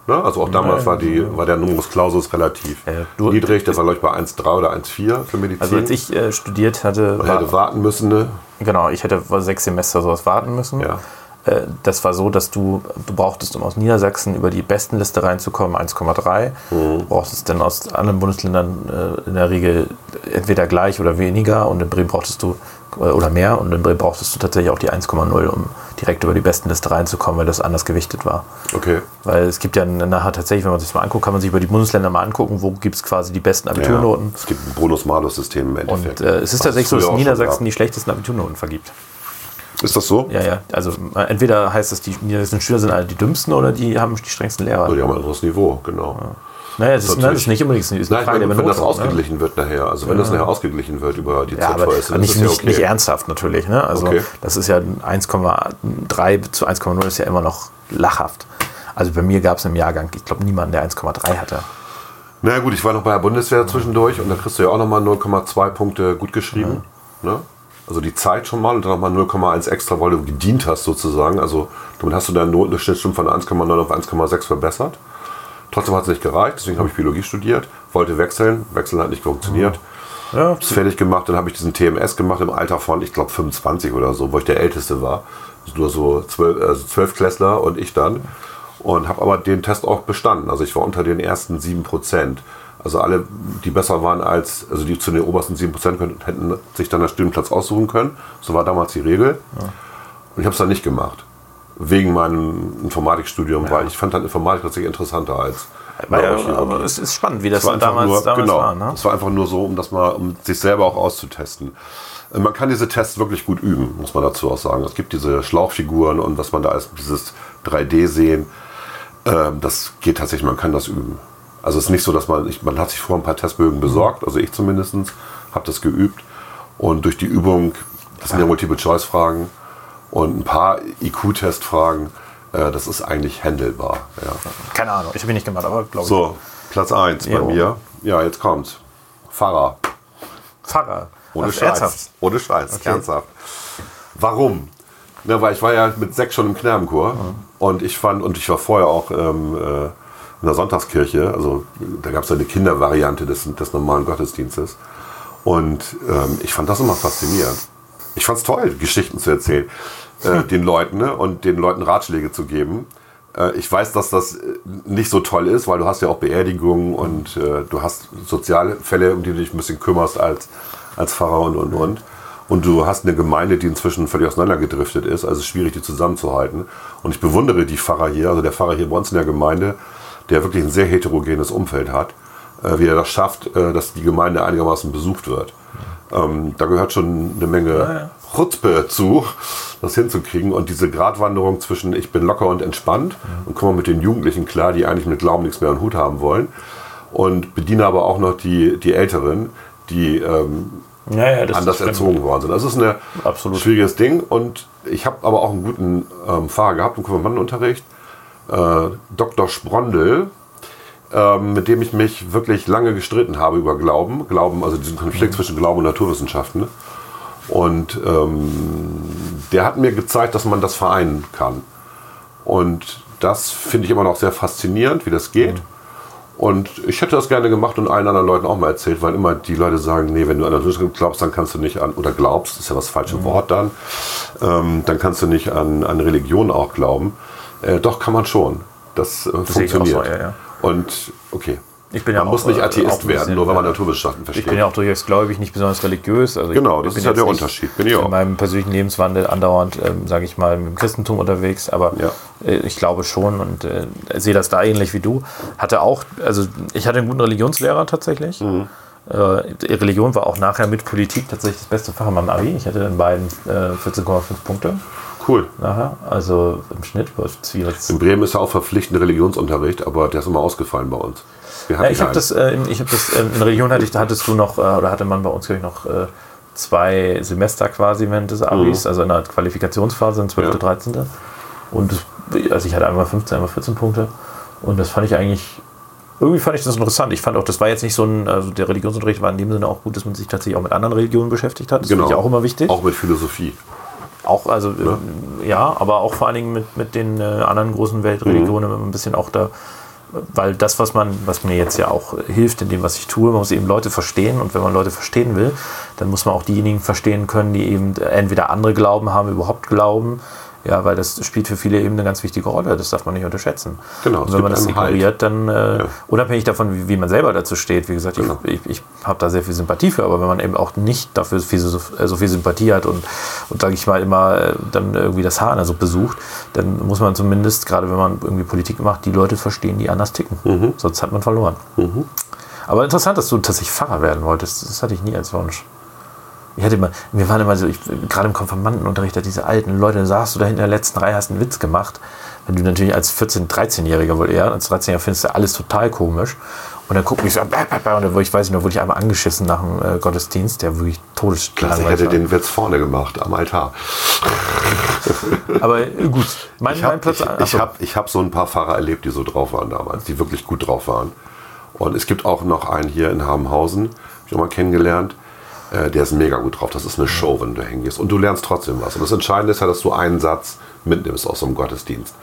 Ne? Also auch damals war, die, war der Numerus Clausus relativ Ja, du- niedrig. Der war, glaube ich, bei 1,3 oder 1,4 für Medizin. Also als ich äh, studiert hatte, Man war, hätte warten müssen. Ne? genau, ich hätte sechs Semester sowas warten müssen. Ja. Äh, Das war so, dass du, du brauchtest, um aus Niedersachsen über die Bestenliste reinzukommen, 1,3. Mhm. Du brauchtest dann aus anderen Bundesländern äh, in der Regel entweder gleich oder weniger und in Bremen brauchtest du äh, oder mehr und Bremen brauchtest du tatsächlich auch die 1,0, um direkt über die Bestenliste reinzukommen, weil das anders gewichtet war. Okay. Weil es gibt ja nachher tatsächlich, wenn man sich das mal anguckt, kann man sich über die Bundesländer mal angucken, wo gibt es quasi die besten Ja. Abiturnoten. Es gibt ein Bonus-Malus-System im Und Endeffekt. äh, es ist Was tatsächlich so, dass Niedersachsen die schlechtesten Abiturnoten vergibt. Ist das so? Ja, ja. Also äh, entweder heißt es, die niedersächsischen Schüler sind alle die dümmsten oder die haben die strengsten Lehrer. Oh, die haben ein anderes Niveau, genau. Naja, das ist, nein, das ist nicht unbedingt eine Nein, Frage meine, wenn das ne? ausgeglichen wird nachher, also wenn das nachher ausgeglichen wird über die Ja, aber ZVS, dann nicht, ja nicht, okay. nicht ernsthaft natürlich. Ne? Also Okay. das ist ja 1,3 zu 1,0 ist ja immer noch lachhaft. Also bei mir gab es im Jahrgang, ich glaube, niemanden, der 1,3 hatte. Na gut, ich war noch bei der Bundeswehr zwischendurch und da kriegst du ja auch nochmal 0,2 Punkte gut geschrieben. Ne? Also die Zeit schon mal und dann nochmal 0,1 extra, weil du gedient hast sozusagen. Also damit hast du deinen Notenschnitt schon von 1,9 auf 1,6 verbessert. Trotzdem hat es nicht gereicht, deswegen habe ich Biologie studiert, wollte wechseln, wechseln hat nicht funktioniert. Ja, Hab's fertig gemacht, dann habe ich diesen TMS gemacht im Alter von, ich glaube, 25 oder so, wo ich der Älteste war. Nur so zwölf, also zwölf Klässler und ich dann. Und habe aber den Test auch bestanden. Also ich war unter den ersten 7%. Also alle, die besser waren als, also die zu den obersten 7% können, hätten sich dann einen Studienplatz aussuchen können. So war damals die Regel. Und ich habe es dann nicht gemacht. Wegen meinem Informatikstudium, weil ich fand dann Informatik tatsächlich interessanter als ja, Neurochirurgie. aber es ist spannend, wie das Das damals, nur, damals genau, war. Ne? Das war einfach nur so, um das mal, um sich selber auch auszutesten. Äh, Man kann diese Tests wirklich gut üben, muss man dazu auch sagen. Es gibt diese Schlauchfiguren und was man da als dieses 3D sehen, ähm, das geht tatsächlich, man kann das üben. Also es ist nicht so, dass man, ich, man hat sich vorher ein paar Testbögen besorgt, also ich zumindest, habe das geübt. Und durch die Übung, das sind ja Multiple-Choice-Fragen und ein paar IQ-Testfragen, äh, das ist eigentlich handelbar. Ja. Keine Ahnung, ich habe ihn nicht gemacht, aber glaube ich. So, Platz 1 bei mir. Ja, jetzt kommt's. Pfarrer. Pfarrer. Ohne Also Scheiß. ernsthaft. Ohne Scheiß, Okay. ernsthaft. Warum? Na, weil ich war ja mit sechs schon im Knabenchor und ich fand, und ich war vorher auch ähm, äh, in der Sonntagskirche, also da gab es eine Kindervariante des, des normalen Gottesdienstes. Und ähm, ich fand das immer faszinierend. Ich fand es toll, Geschichten zu erzählen, äh, den Leuten ne, und den Leuten Ratschläge zu geben. Äh, ich weiß, dass das äh, nicht so toll ist, weil du hast ja auch Beerdigungen und äh, du hast soziale Fälle, um die du dich ein bisschen kümmerst als, als Pfarrer und und und. Und du hast eine Gemeinde, die inzwischen völlig auseinandergedriftet ist, also es ist schwierig, die zusammenzuhalten. Und ich bewundere die Pfarrer hier, also der Pfarrer hier bei uns in der Gemeinde, der wirklich ein sehr heterogenes Umfeld hat, äh, wie er das schafft, äh, dass die Gemeinde einigermaßen besucht wird. Ähm, da gehört schon eine Menge Chutzpe zu, das hinzukriegen. Und diese Gratwanderung zwischen ich bin locker und entspannt und komme mit den Jugendlichen klar, die eigentlich mit Glauben nichts mehr am Hut haben wollen. Und bediene aber auch noch die, die Älteren, die ähm, Ja, ja, anders erzogen worden sind. Das ist ein schwieriges Ding. Und ich habe aber auch einen guten ähm, Fahrer gehabt im Konfirmandenunterricht. Äh, Dr. Sprondel, ähm, mit dem ich mich wirklich lange gestritten habe über Glauben. Glauben, also diesen Konflikt zwischen Glauben und Naturwissenschaften. Und ähm, der hat mir gezeigt, dass man das vereinen kann. Und das finde ich immer noch sehr faszinierend, wie das geht. Und ich hätte das gerne gemacht und allen anderen Leuten auch mal erzählt, weil immer die Leute sagen, nee, wenn du an Naturwissenschaft glaubst, dann kannst du nicht an, oder glaubst, ist ja das falsche Wort dann, ähm, dann kannst du nicht an, an Religion auch glauben. Äh, doch, kann man schon. Das, äh, auch funktioniert. so, ja, ja. Und okay, Ich bin ja man auch, muss nicht äh, Atheist werden, nur wenn man. Naturwissenschaften versteht. Ich bin ja auch durchaus gläubig, nicht besonders religiös. Also Genau, das ist ja der Unterschied. Bin ich auch. In meinem persönlichen Lebenswandel andauernd, ähm, sage ich mal, mit dem Christentum unterwegs, aber Ja. äh, ich glaube schon und äh, sehe das da ähnlich wie du. Hatte auch, also ich hatte einen guten Religionslehrer tatsächlich. Mhm. Äh, Religion war auch nachher mit Politik tatsächlich das beste Fach in meinem Abi. Ich hatte in beiden äh, 14,5 Punkte Cool. nachher, also im Schnitt. Was, was, In Bremen ist ja auch verpflichtender Religionsunterricht, aber der ist immer ausgefallen bei uns. Ja, ich habe das, äh, in- ich hab das äh, in Religion hatte ich, da hattest du noch, äh, oder hatte man bei uns glaube ich noch äh, zwei Semester quasi während des Abis, also in der Qualifikationsphase, in 12. Mhm. Ja. 13. Und das, also ich hatte einmal 15, einmal 14 Punkte. Und das fand ich eigentlich, irgendwie fand ich das interessant. Ich fand auch, das war jetzt nicht so ein, also der Religionsunterricht war in dem Sinne auch gut, dass man sich tatsächlich auch mit anderen Religionen beschäftigt hat. Das finde ich auch immer wichtig. Genau. Auch mit Philosophie. Auch, also, äh, ja, aber auch vor allen Dingen mit, mit den äh, anderen großen Weltreligionen Mhm. ein bisschen auch da, weil das, was man, was mir jetzt ja auch hilft in dem, was ich tue, man muss eben Leute verstehen und wenn man Leute verstehen will, dann muss man auch diejenigen verstehen können, die eben entweder andere Glauben haben, überhaupt glauben, ja, weil das spielt für viele eben eine ganz wichtige Rolle, das darf man nicht unterschätzen. Genau, Und wenn man das Halt. ignoriert, dann äh, Ja. unabhängig davon, wie, wie man selber dazu steht, wie gesagt, Genau. ich, ich, ich habe da sehr viel Sympathie für, aber wenn man eben auch nicht dafür viel, so, äh, so viel Sympathie hat und, und sage ich mal, immer äh, dann irgendwie das Haar in der Suppe sucht, dann muss man zumindest, gerade wenn man irgendwie Politik macht, die Leute verstehen, die anders ticken. Mhm. Sonst hat man verloren. Aber interessant, dass du tatsächlich Pfarrer werden wolltest. Das hatte ich nie als Wunsch. Ich hatte immer, wir waren immer so, ich, gerade im Konfirmandenunterricht, da diese alten Leute, dann saßt du da hinten in der letzten Reihe, hast einen Witz gemacht. Wenn du natürlich als 14-, 13-Jähriger wohl eher, als 13-Jähriger findest du alles total komisch. Und dann guckt mich so an, bäh, bäh, bäh, und dann, ich weiß nicht, da wurde ich einmal angeschissen nach dem äh, Gottesdienst, der wirklich Klasse, ich todeslangweilig hätte war. den Witz vorne gemacht, am Altar. Aber äh, gut, mein, Ich habe Platz. ich, ich hab, ich hab so ein paar Fahrer erlebt, die so drauf waren damals, die wirklich gut drauf waren. Und es gibt auch noch einen hier in Habenhausen, hab ich auch mal kennengelernt, äh, der ist mega gut drauf. Das ist eine Show, wenn du hingehst. Und du lernst trotzdem was. Und das Entscheidende ist ja, dass du einen Satz mitnimmst aus so einem Gottesdienst.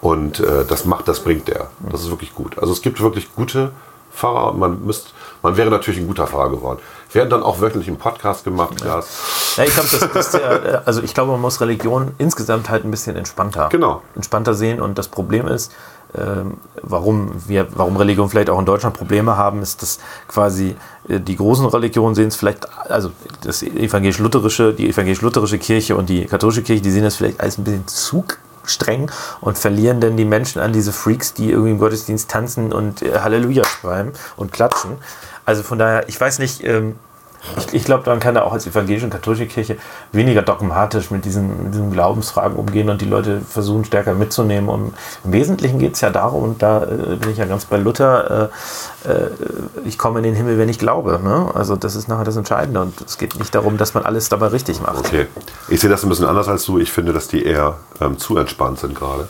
Und äh, das macht, das bringt der. Das ist wirklich gut. Also es gibt wirklich gute Pfarrer und man müsst, man wäre natürlich ein guter Pfarrer geworden. Wir hätten dann auch wöchentlich einen Podcast gemacht, Glas. Ja, ich glaube, das, das, äh, also ich glaube, man muss Religion insgesamt halt ein bisschen entspannter, Genau. entspannter sehen. Und das Problem ist, warum wir, warum Religion vielleicht auch in Deutschland Probleme haben, ist, dass quasi äh, die großen Religionen sehen es vielleicht, also das evangelisch-lutherische, die evangelisch-lutherische Kirche und die katholische Kirche, die sehen das vielleicht als ein bisschen zu streng und verlieren dann die Menschen an diese Freaks, die irgendwie im Gottesdienst tanzen und äh, Halleluja schreiben und klatschen. Also von daher, ich weiß nicht, ähm, ich, ich glaube, man kann da auch als evangelische und katholische Kirche weniger dogmatisch mit diesen, mit diesen Glaubensfragen umgehen und die Leute versuchen stärker mitzunehmen. Und im Wesentlichen geht es ja darum, und da äh, bin ich ja ganz bei Luther, äh, äh, ich komme in den Himmel, wenn ich glaube. Ne? Also das ist nachher das Entscheidende und es geht nicht darum, dass man alles dabei richtig macht. Okay. Ich sehe das ein bisschen anders als du. Ich finde, dass die eher ähm, zu entspannt sind gerade.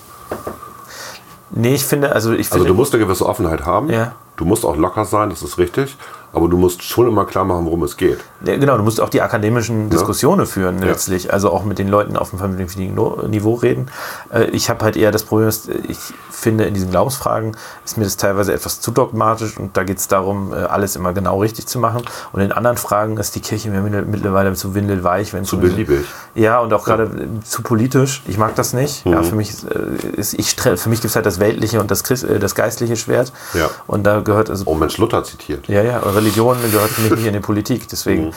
Nee, ich finde, also ich Also finde, du musst eine gewisse Offenheit haben. Ja. Du musst auch locker sein, das ist richtig. Aber du musst schon immer klar machen, worum es geht. Ja, genau, du musst auch die akademischen Diskussionen führen Ja. letztlich, also auch mit den Leuten auf einem vernünftigen Niveau reden. Äh, Ich habe halt eher das Problem, dass ich finde, in diesen Glaubensfragen ist mir das teilweise etwas zu dogmatisch und da geht es darum, äh, alles immer genau richtig zu machen. Und in anderen Fragen ist die Kirche mir mittler- mittlerweile zu windelweich, wenn Zu beliebig. Ja, und auch gerade äh, zu politisch. Ich mag das nicht. Mhm. Ja, für mich, ist, äh, ich, für mich gibt es halt das weltliche und das, Christ, äh, das geistliche Schwert. Ja. Und da gehört also Oh Mensch, Luther zitiert. ja, ja, Religion gehört für mich nicht in die Politik. Deswegen, Mhm.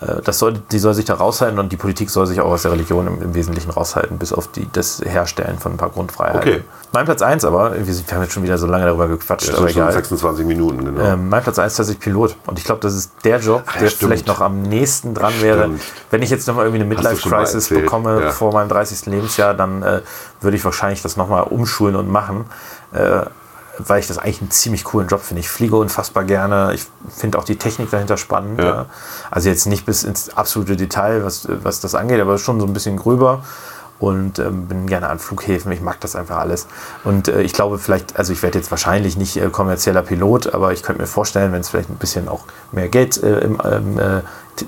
äh, das soll, die soll sich da raushalten und die Politik soll sich auch aus der Religion im, im Wesentlichen raushalten, bis auf die, das Herstellen von ein paar Grundfreiheiten. Okay. Mein Platz 1 aber, wir haben jetzt schon wieder so lange darüber gequatscht, Das aber egal. 26 Minuten, genau. Ähm, mein Platz 1 ist tatsächlich Pilot. Und ich glaube, das ist der Job, ja, der stimmt. vielleicht noch am nächsten dran wäre. Stimmt. Wenn ich jetzt nochmal irgendwie eine Midlife-Crisis bekomme ja. vor meinem 30. Lebensjahr, dann äh, würde ich wahrscheinlich das nochmal umschulen und machen. Äh, weil ich das eigentlich einen ziemlich coolen Job finde. Ich fliege unfassbar gerne. Ich finde auch die Technik dahinter spannend. Ja. Also jetzt nicht bis ins absolute Detail, was, was das angeht, aber schon so ein bisschen gröber. Und ähm, bin gerne an Flughäfen. Ich mag das einfach alles. Und äh, ich glaube vielleicht, also ich werde jetzt wahrscheinlich nicht äh, kommerzieller Pilot, aber ich könnte mir vorstellen, wenn es vielleicht ein bisschen auch mehr Geld äh, im, ähm, äh,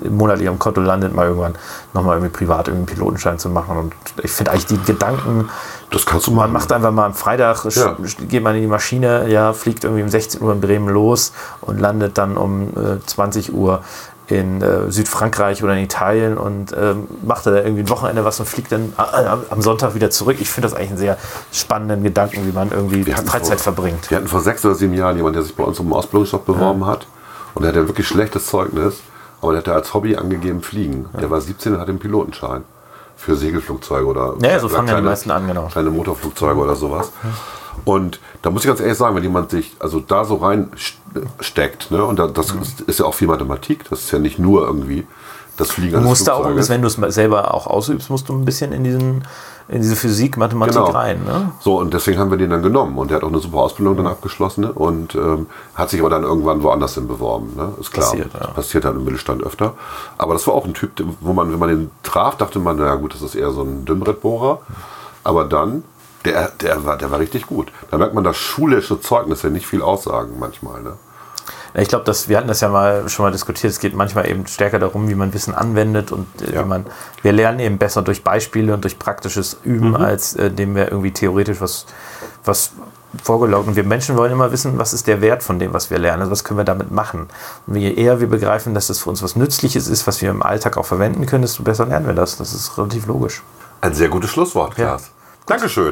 monatlich am Konto landet, mal irgendwann nochmal irgendwie privat irgendwie einen Pilotenschein zu machen. Und ich finde eigentlich die Gedanken, das kannst du man machen. macht einfach mal am Freitag, Ja. geht man in die Maschine, ja, fliegt irgendwie um 16 Uhr in Bremen los und landet dann um äh, 20 Uhr in äh, Südfrankreich oder in Italien und ähm, macht da irgendwie ein Wochenende was und fliegt dann äh, am- am Sonntag wieder zurück. Ich finde das eigentlich einen sehr spannenden Gedanken, wie man irgendwie Freizeit vor- verbringt. Wir hatten vor sechs oder sieben Jahren jemanden, der sich bei uns um einen Ausbildungsjob beworben hat. Und der hatte wirklich schlechtes Zeugnis. Aber der hatte als Hobby angegeben Fliegen. Der war 17 und hatte einen Pilotenschein. Für Segelflugzeuge oder, Ja, so oder fangen ja die meisten an, genau. kleine Motorflugzeuge oder sowas. Und da muss ich ganz ehrlich sagen, wenn jemand sich also da so reinsteckt, ne, und da, das ist, ist ja auch viel Mathematik, das ist ja nicht nur irgendwie das Fliegen Du musst da auch, wenn du es selber auch ausübst, musst du ein bisschen in, diesen, in diese Physik, Mathematik Genau. rein. Ne? So, und deswegen haben wir den dann genommen. Und der hat auch eine super Ausbildung dann abgeschlossen ne? und ähm, hat sich aber dann irgendwann woanders hin beworben. Ne? Ist klar. Passiert, ja. Passiert halt im Mittelstand öfter. Aber das war auch ein Typ, wo man, wenn man den traf, dachte man, naja gut, das ist eher so ein Dünnbrettbohrer. Aber dann, der, der, war, der war richtig gut. Da merkt man, dass schulische Zeugnisse nicht viel aussagen manchmal. Ne? Ich glaube, dass wir hatten das ja mal schon mal diskutiert. Es geht manchmal eben stärker darum, wie man Wissen anwendet und äh, Ja. wie man. Wir lernen eben besser durch Beispiele und durch praktisches Üben, als äh, dem wir irgendwie theoretisch was, was vorgelaugt. Und wir Menschen wollen immer wissen, was ist der Wert von dem, was wir lernen. Also was können wir damit machen? Und je eher wir begreifen, dass das für uns was Nützliches ist, was wir im Alltag auch verwenden können, desto besser lernen wir das. Das ist relativ logisch. Ein sehr gutes Schlusswort, Ja. Dankeschön.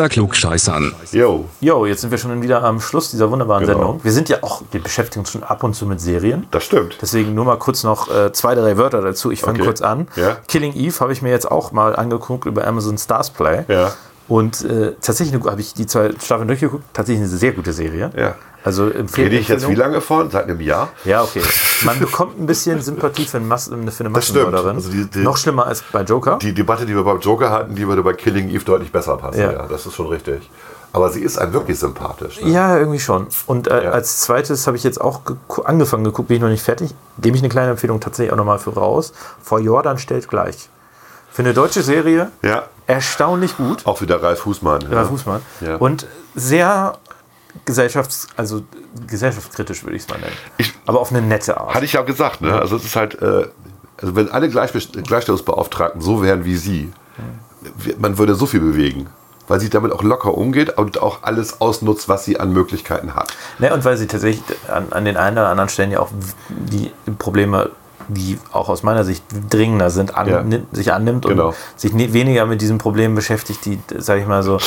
Unter Klugscheißern. Jo. Jo, jetzt sind wir schon wieder am Schluss dieser wunderbaren Genau. Sendung. Wir sind ja auch, wir beschäftigen uns schon ab und zu mit Serien. Das stimmt. Deswegen nur mal kurz noch äh, zwei, drei Wörter dazu. Ich fange Okay. kurz an. Ja. Killing Eve habe ich mir jetzt auch mal angeguckt über Amazon Stars Play. Ja. Und äh, tatsächlich habe ich die zwei Staffeln durchgeguckt. Tatsächlich eine sehr gute Serie. Ja. Also empfehle Rede ich jetzt wie lange von? Seit einem Jahr? Ja, okay. Man bekommt ein bisschen Sympathie für, eine Mas für eine Das stimmt. Massenmörderin. Also die- die- Noch schlimmer als bei Joker. Die Debatte, die wir beim Joker hatten, die würde bei Killing Eve deutlich besser passen. Ja. Ja, das ist schon richtig. Aber sie ist einem wirklich sympathisch. Ne? Ja, irgendwie schon. Und äh, Ja. als zweites habe ich jetzt auch angefangen geguckt, bin ich noch nicht fertig. Gebe ich eine kleine Empfehlung tatsächlich auch nochmal für raus. Vor Jordan stellt gleich. Für eine deutsche Serie Ja. erstaunlich gut. Auch wieder Ralf Husmann. Ralf Fußmann. Ja. Und sehr gesellschafts-, also gesellschaftskritisch würde ich es mal nennen. Ich- Aber auf eine nette Art. Hatte ich ja gesagt, ne? Also es ist halt, äh, also wenn alle Gleichbest- Gleichstellungsbeauftragten so wären wie sie, man würde so viel bewegen. Weil sie damit auch locker umgeht und auch alles ausnutzt, was sie an Möglichkeiten hat. Ne, und weil sie tatsächlich an, an den einen oder anderen Stellen ja auch die Probleme, die auch aus meiner Sicht dringender sind, an, Ja. sich annimmt und Genau. sich weniger mit diesen Problemen beschäftigt, die, sag ich mal so,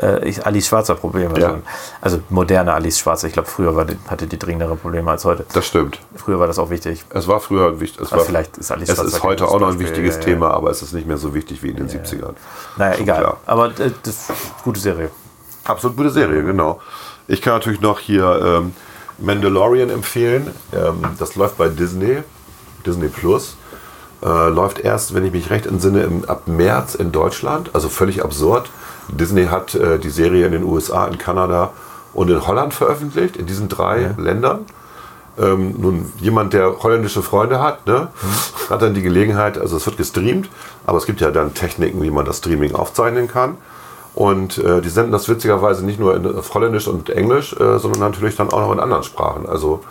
äh, ich, Alice Schwarzer Probleme Ja. sind. Also moderne Alice Schwarzer. Ich glaube, früher war die, hatte die dringendere Probleme als heute. Das stimmt. Früher war das auch wichtig. Es war früher ein wichtig. Es war, vielleicht ist Alice es Schwarzer ist kein heute auch noch ein wichtiges ja, ja. Thema, aber es ist nicht mehr so wichtig wie in den 70ern. Naja, Schon egal. klar. Aber äh, das ist eine gute Serie. Absolut gute Serie, genau. Ich kann natürlich noch hier ähm, Mandalorian empfehlen. Ähm, das läuft bei Disney, Disney Plus. Äh, läuft erst, wenn ich mich recht entsinne, im, ab März in Deutschland. Also völlig absurd. Disney hat äh, die Serie in den USA, in Kanada und in Holland veröffentlicht, in diesen drei Ländern. Ähm, nun, jemand, der holländische Freunde hat, ne, hat dann die Gelegenheit, also es wird gestreamt, aber es gibt ja dann Techniken, wie man das Streaming aufzeichnen kann. Und äh, die senden das witzigerweise nicht nur in, auf Holländisch und Englisch, äh, sondern natürlich dann auch noch in anderen Sprachen. Also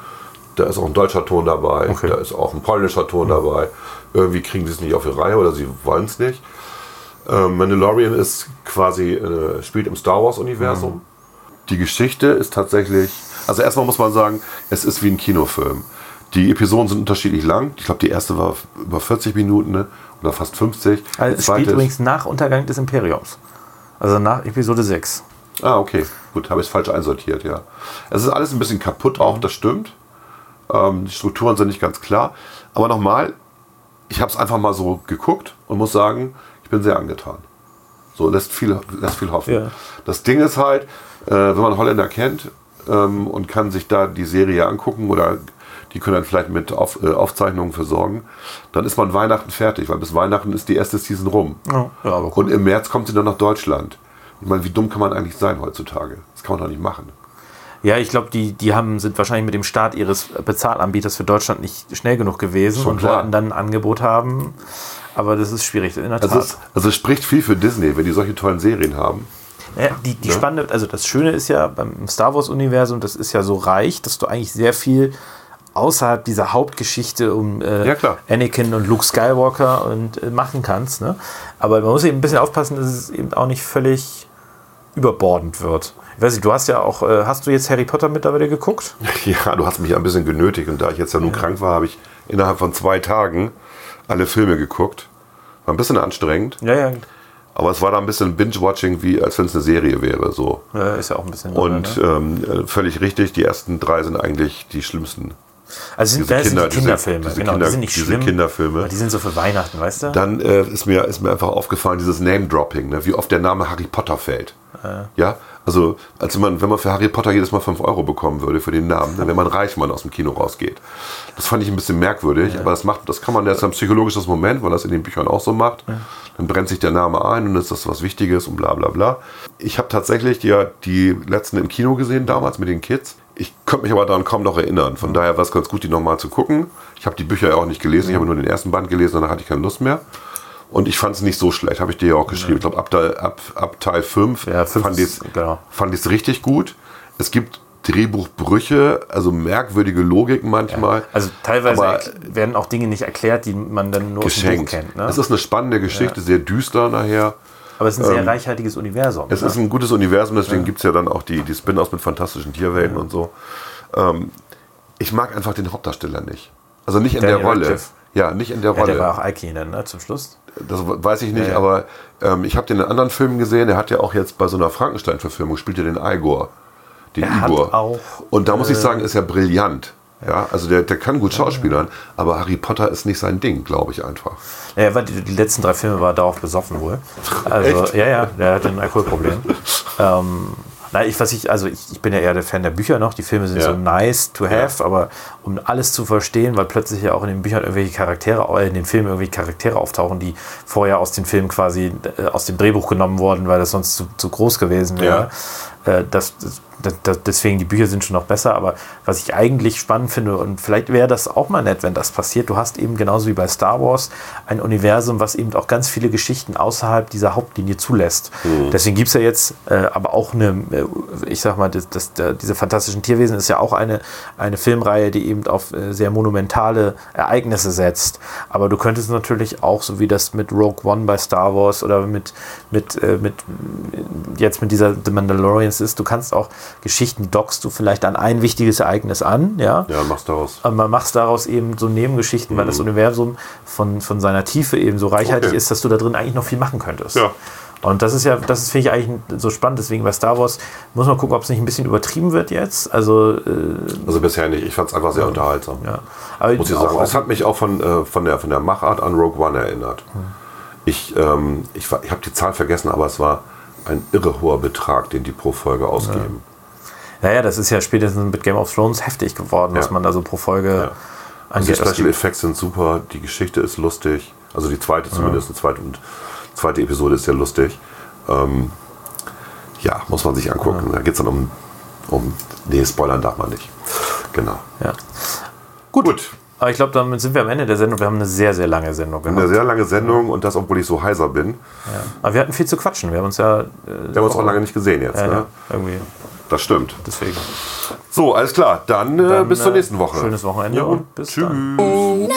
da ist auch ein deutscher Ton dabei, da ist auch ein polnischer Ton dabei. Irgendwie kriegen sie es nicht auf die Reihe oder sie wollen es nicht. Ähm, Mandalorian ist quasi, äh, spielt im Star Wars-Universum. Die Geschichte ist tatsächlich, also erstmal muss man sagen, es ist wie ein Kinofilm. Die Episoden sind unterschiedlich lang. Ich glaube, die erste war über 40 Minuten ne? oder fast 50. Also es spielt übrigens nach Untergang des Imperiums. Also nach Episode 6. Ah, okay. Gut, habe ich es falsch einsortiert, ja. Es ist alles ein bisschen kaputt auch, das stimmt. Ähm, die Strukturen sind nicht ganz klar. Aber nochmal, ich habe es einfach mal so geguckt und muss sagen, ich bin sehr angetan. So lässt viel, lässt viel hoffen. Ja. Das Ding ist halt, äh, wenn man Holländer kennt, ähm, und kann sich da die Serie angucken oder die können dann vielleicht mit Auf, äh, Aufzeichnungen versorgen, dann ist man Weihnachten fertig, weil bis Weihnachten ist die erste Season rum. Ja, aber cool. Und im März kommt sie dann nach Deutschland. Ich meine, wie dumm kann man eigentlich sein heutzutage? Das kann man doch nicht machen. Ja, ich glaube, die, die haben, sind wahrscheinlich mit dem Start ihres Bezahlanbieters für Deutschland nicht schnell genug gewesen Schon und klar. wollten dann ein Angebot haben. Aber das ist schwierig. In der Also Tat. es, also es spricht viel für Disney, wenn die solche tollen Serien haben. Ja, die, die spannende, also das Schöne ist ja beim Star Wars-Universum, das ist ja so reich, dass du eigentlich sehr viel außerhalb dieser Hauptgeschichte um äh, Ja. Anakin und Luke Skywalker und äh, machen kannst. Ne? Aber man muss eben ein bisschen aufpassen, dass es eben auch nicht völlig überbordend wird. Ich weiß nicht, du hast ja auch, äh, hast du jetzt Harry Potter mittlerweile geguckt? Ja, du hast mich ein bisschen genötigt und da ich jetzt ja nun krank war, habe ich innerhalb von zwei Tagen alle Filme geguckt. War ein bisschen anstrengend, Ja, ja, aber es war da ein bisschen Binge-Watching, wie als wenn es eine Serie wäre. So. äh, ist ja auch ein bisschen. Und ne? ähm, äh, völlig richtig, die ersten drei sind eigentlich die schlimmsten. also sind, diese das sind Kinder- die diese- Kinderfilme, diese genau, Kinder- die sind nicht diese schlimm. Kinderfilme. Die sind so für Weihnachten, weißt du? Dann äh, ist, mir, ist mir einfach aufgefallen, dieses Name-Dropping, ne? wie oft der Name Harry Potter fällt. Ja, also als wenn man, wenn man für Harry Potter jedes Mal 5 Euro bekommen würde für den Namen, dann wäre man reich, wenn man aus dem Kino rausgeht. Das fand ich ein bisschen merkwürdig, aber das macht, das kann man, das ist ein psychologisches Moment, weil das in den Büchern auch so macht. Dann brennt sich der Name ein und ist das was Wichtiges und bla bla bla. Ich habe tatsächlich die, die letzten im Kino gesehen damals mit den Kids. Ich könnte mich aber daran kaum noch erinnern. Von daher war es ganz gut, die nochmal zu gucken. Ich habe die Bücher ja auch nicht gelesen, ich habe nur den ersten Band gelesen, danach hatte ich keine Lust mehr. Und ich fand es nicht so schlecht, habe ich dir ja auch geschrieben. Ich glaube, ab, Teil- ab, ab Teil 5 Ja, fand ich ist- genau. es richtig gut. Es gibt Drehbuchbrüche, also merkwürdige Logiken manchmal. Also teilweise werden auch Dinge nicht erklärt, die man dann nur geschenkt. kennt. Ne? Es ist eine spannende Geschichte, sehr düster nachher. Aber es ist ein sehr reichhaltiges Universum. Es ne? ist ein gutes Universum, deswegen gibt es ja dann auch die, die Spin-offs mit fantastischen Tierwelten und so. Ähm, ich mag einfach den Hauptdarsteller nicht. Also nicht in Daniel der Rolle. Radcliffe. Ja, nicht in der ja, Rolle. der war auch Ike dann, ne, zum Schluss. Das weiß ich nicht, Ja, ja. aber ähm, ich habe den in anderen Filmen gesehen. Der hat ja auch jetzt bei so einer Frankenstein-Verfilmung spielt er den Igor. Den Er hat Igor. auch, Und da muss ich sagen, ist er brillant. Ja, also der, der kann gut schauspielern, aber Harry Potter ist nicht sein Ding, glaube ich einfach. Ja, er war die, die letzten drei Filme war darauf besoffen wohl. Also, Echt? ja, ja, der hat ein Alkoholproblem. ähm, na, ich, was ich, also ich, ich bin ja eher der Fan der Bücher noch. Die Filme sind Ja. so nice to have, aber um alles zu verstehen, weil plötzlich ja auch in den Büchern irgendwelche Charaktere, äh, in den Filmen irgendwelche Charaktere auftauchen, die vorher aus den Filmen quasi äh, aus dem Drehbuch genommen wurden, weil das sonst zu, zu groß gewesen wäre. Äh, das, das, das, deswegen die Bücher sind schon noch besser, aber was ich eigentlich spannend finde und vielleicht wäre das auch mal nett, wenn das passiert. Du hast eben genauso wie bei Star Wars ein Universum, was eben auch ganz viele Geschichten außerhalb dieser Hauptlinie zulässt. Deswegen gibt es ja jetzt äh, aber auch eine, äh, ich sag mal, das, das, der, diese fantastischen Tierwesen ist ja auch eine, eine Filmreihe, die eben auf äh, sehr monumentale Ereignisse setzt. Aber du könntest natürlich auch, so wie das mit Rogue One bei Star Wars oder mit, mit, äh, mit jetzt mit dieser The Mandalorians ist, du kannst auch Geschichten dockst du vielleicht an ein wichtiges Ereignis an, ja. Ja, machst daraus. Aber man macht daraus eben so Nebengeschichten, weil das Universum von, von seiner Tiefe eben so reichhaltig Okay. ist, dass du da drin eigentlich noch viel machen könntest. Ja. Und das ist ja, das ist, finde ich eigentlich so spannend. Deswegen bei Star Wars muss man gucken, ob es nicht ein bisschen übertrieben wird jetzt. Also, äh, Also bisher nicht. Ich fand es einfach sehr unterhaltsam. ja. Aber Muss ich sagen. Es hat mich auch von, äh, von, der, von der Machart an Rogue One erinnert. Ich, ähm, ich, ich habe die Zahl vergessen, aber es war ein irre hoher Betrag, den die pro Folge ausgeben. Naja, das ist ja spätestens mit Game of Thrones heftig geworden, was Ja. man da so pro Folge Also die angeht. Special Effects sind super, die Geschichte ist lustig. Also die zweite zumindest, die zweite, und, zweite Episode ist ja lustig. Ähm, ja, muss man sich angucken. Da geht es dann um, um. Nee, spoilern darf man nicht. Genau. ja. Gut. Aber ich glaube, damit sind wir am Ende der Sendung. Wir haben eine sehr, sehr lange Sendung Eine gemacht. sehr lange Sendung und das, obwohl ich so heiser bin. Aber wir hatten viel zu quatschen. Wir haben uns ja, äh, Wir haben uns auch lange nicht gesehen jetzt. ja, Ne? ja, irgendwie. Das stimmt. Deswegen. So, alles klar. Dann, äh, Dann, bis zur äh, nächsten Woche. Schönes Wochenende Ja, und bis tschüss. dann.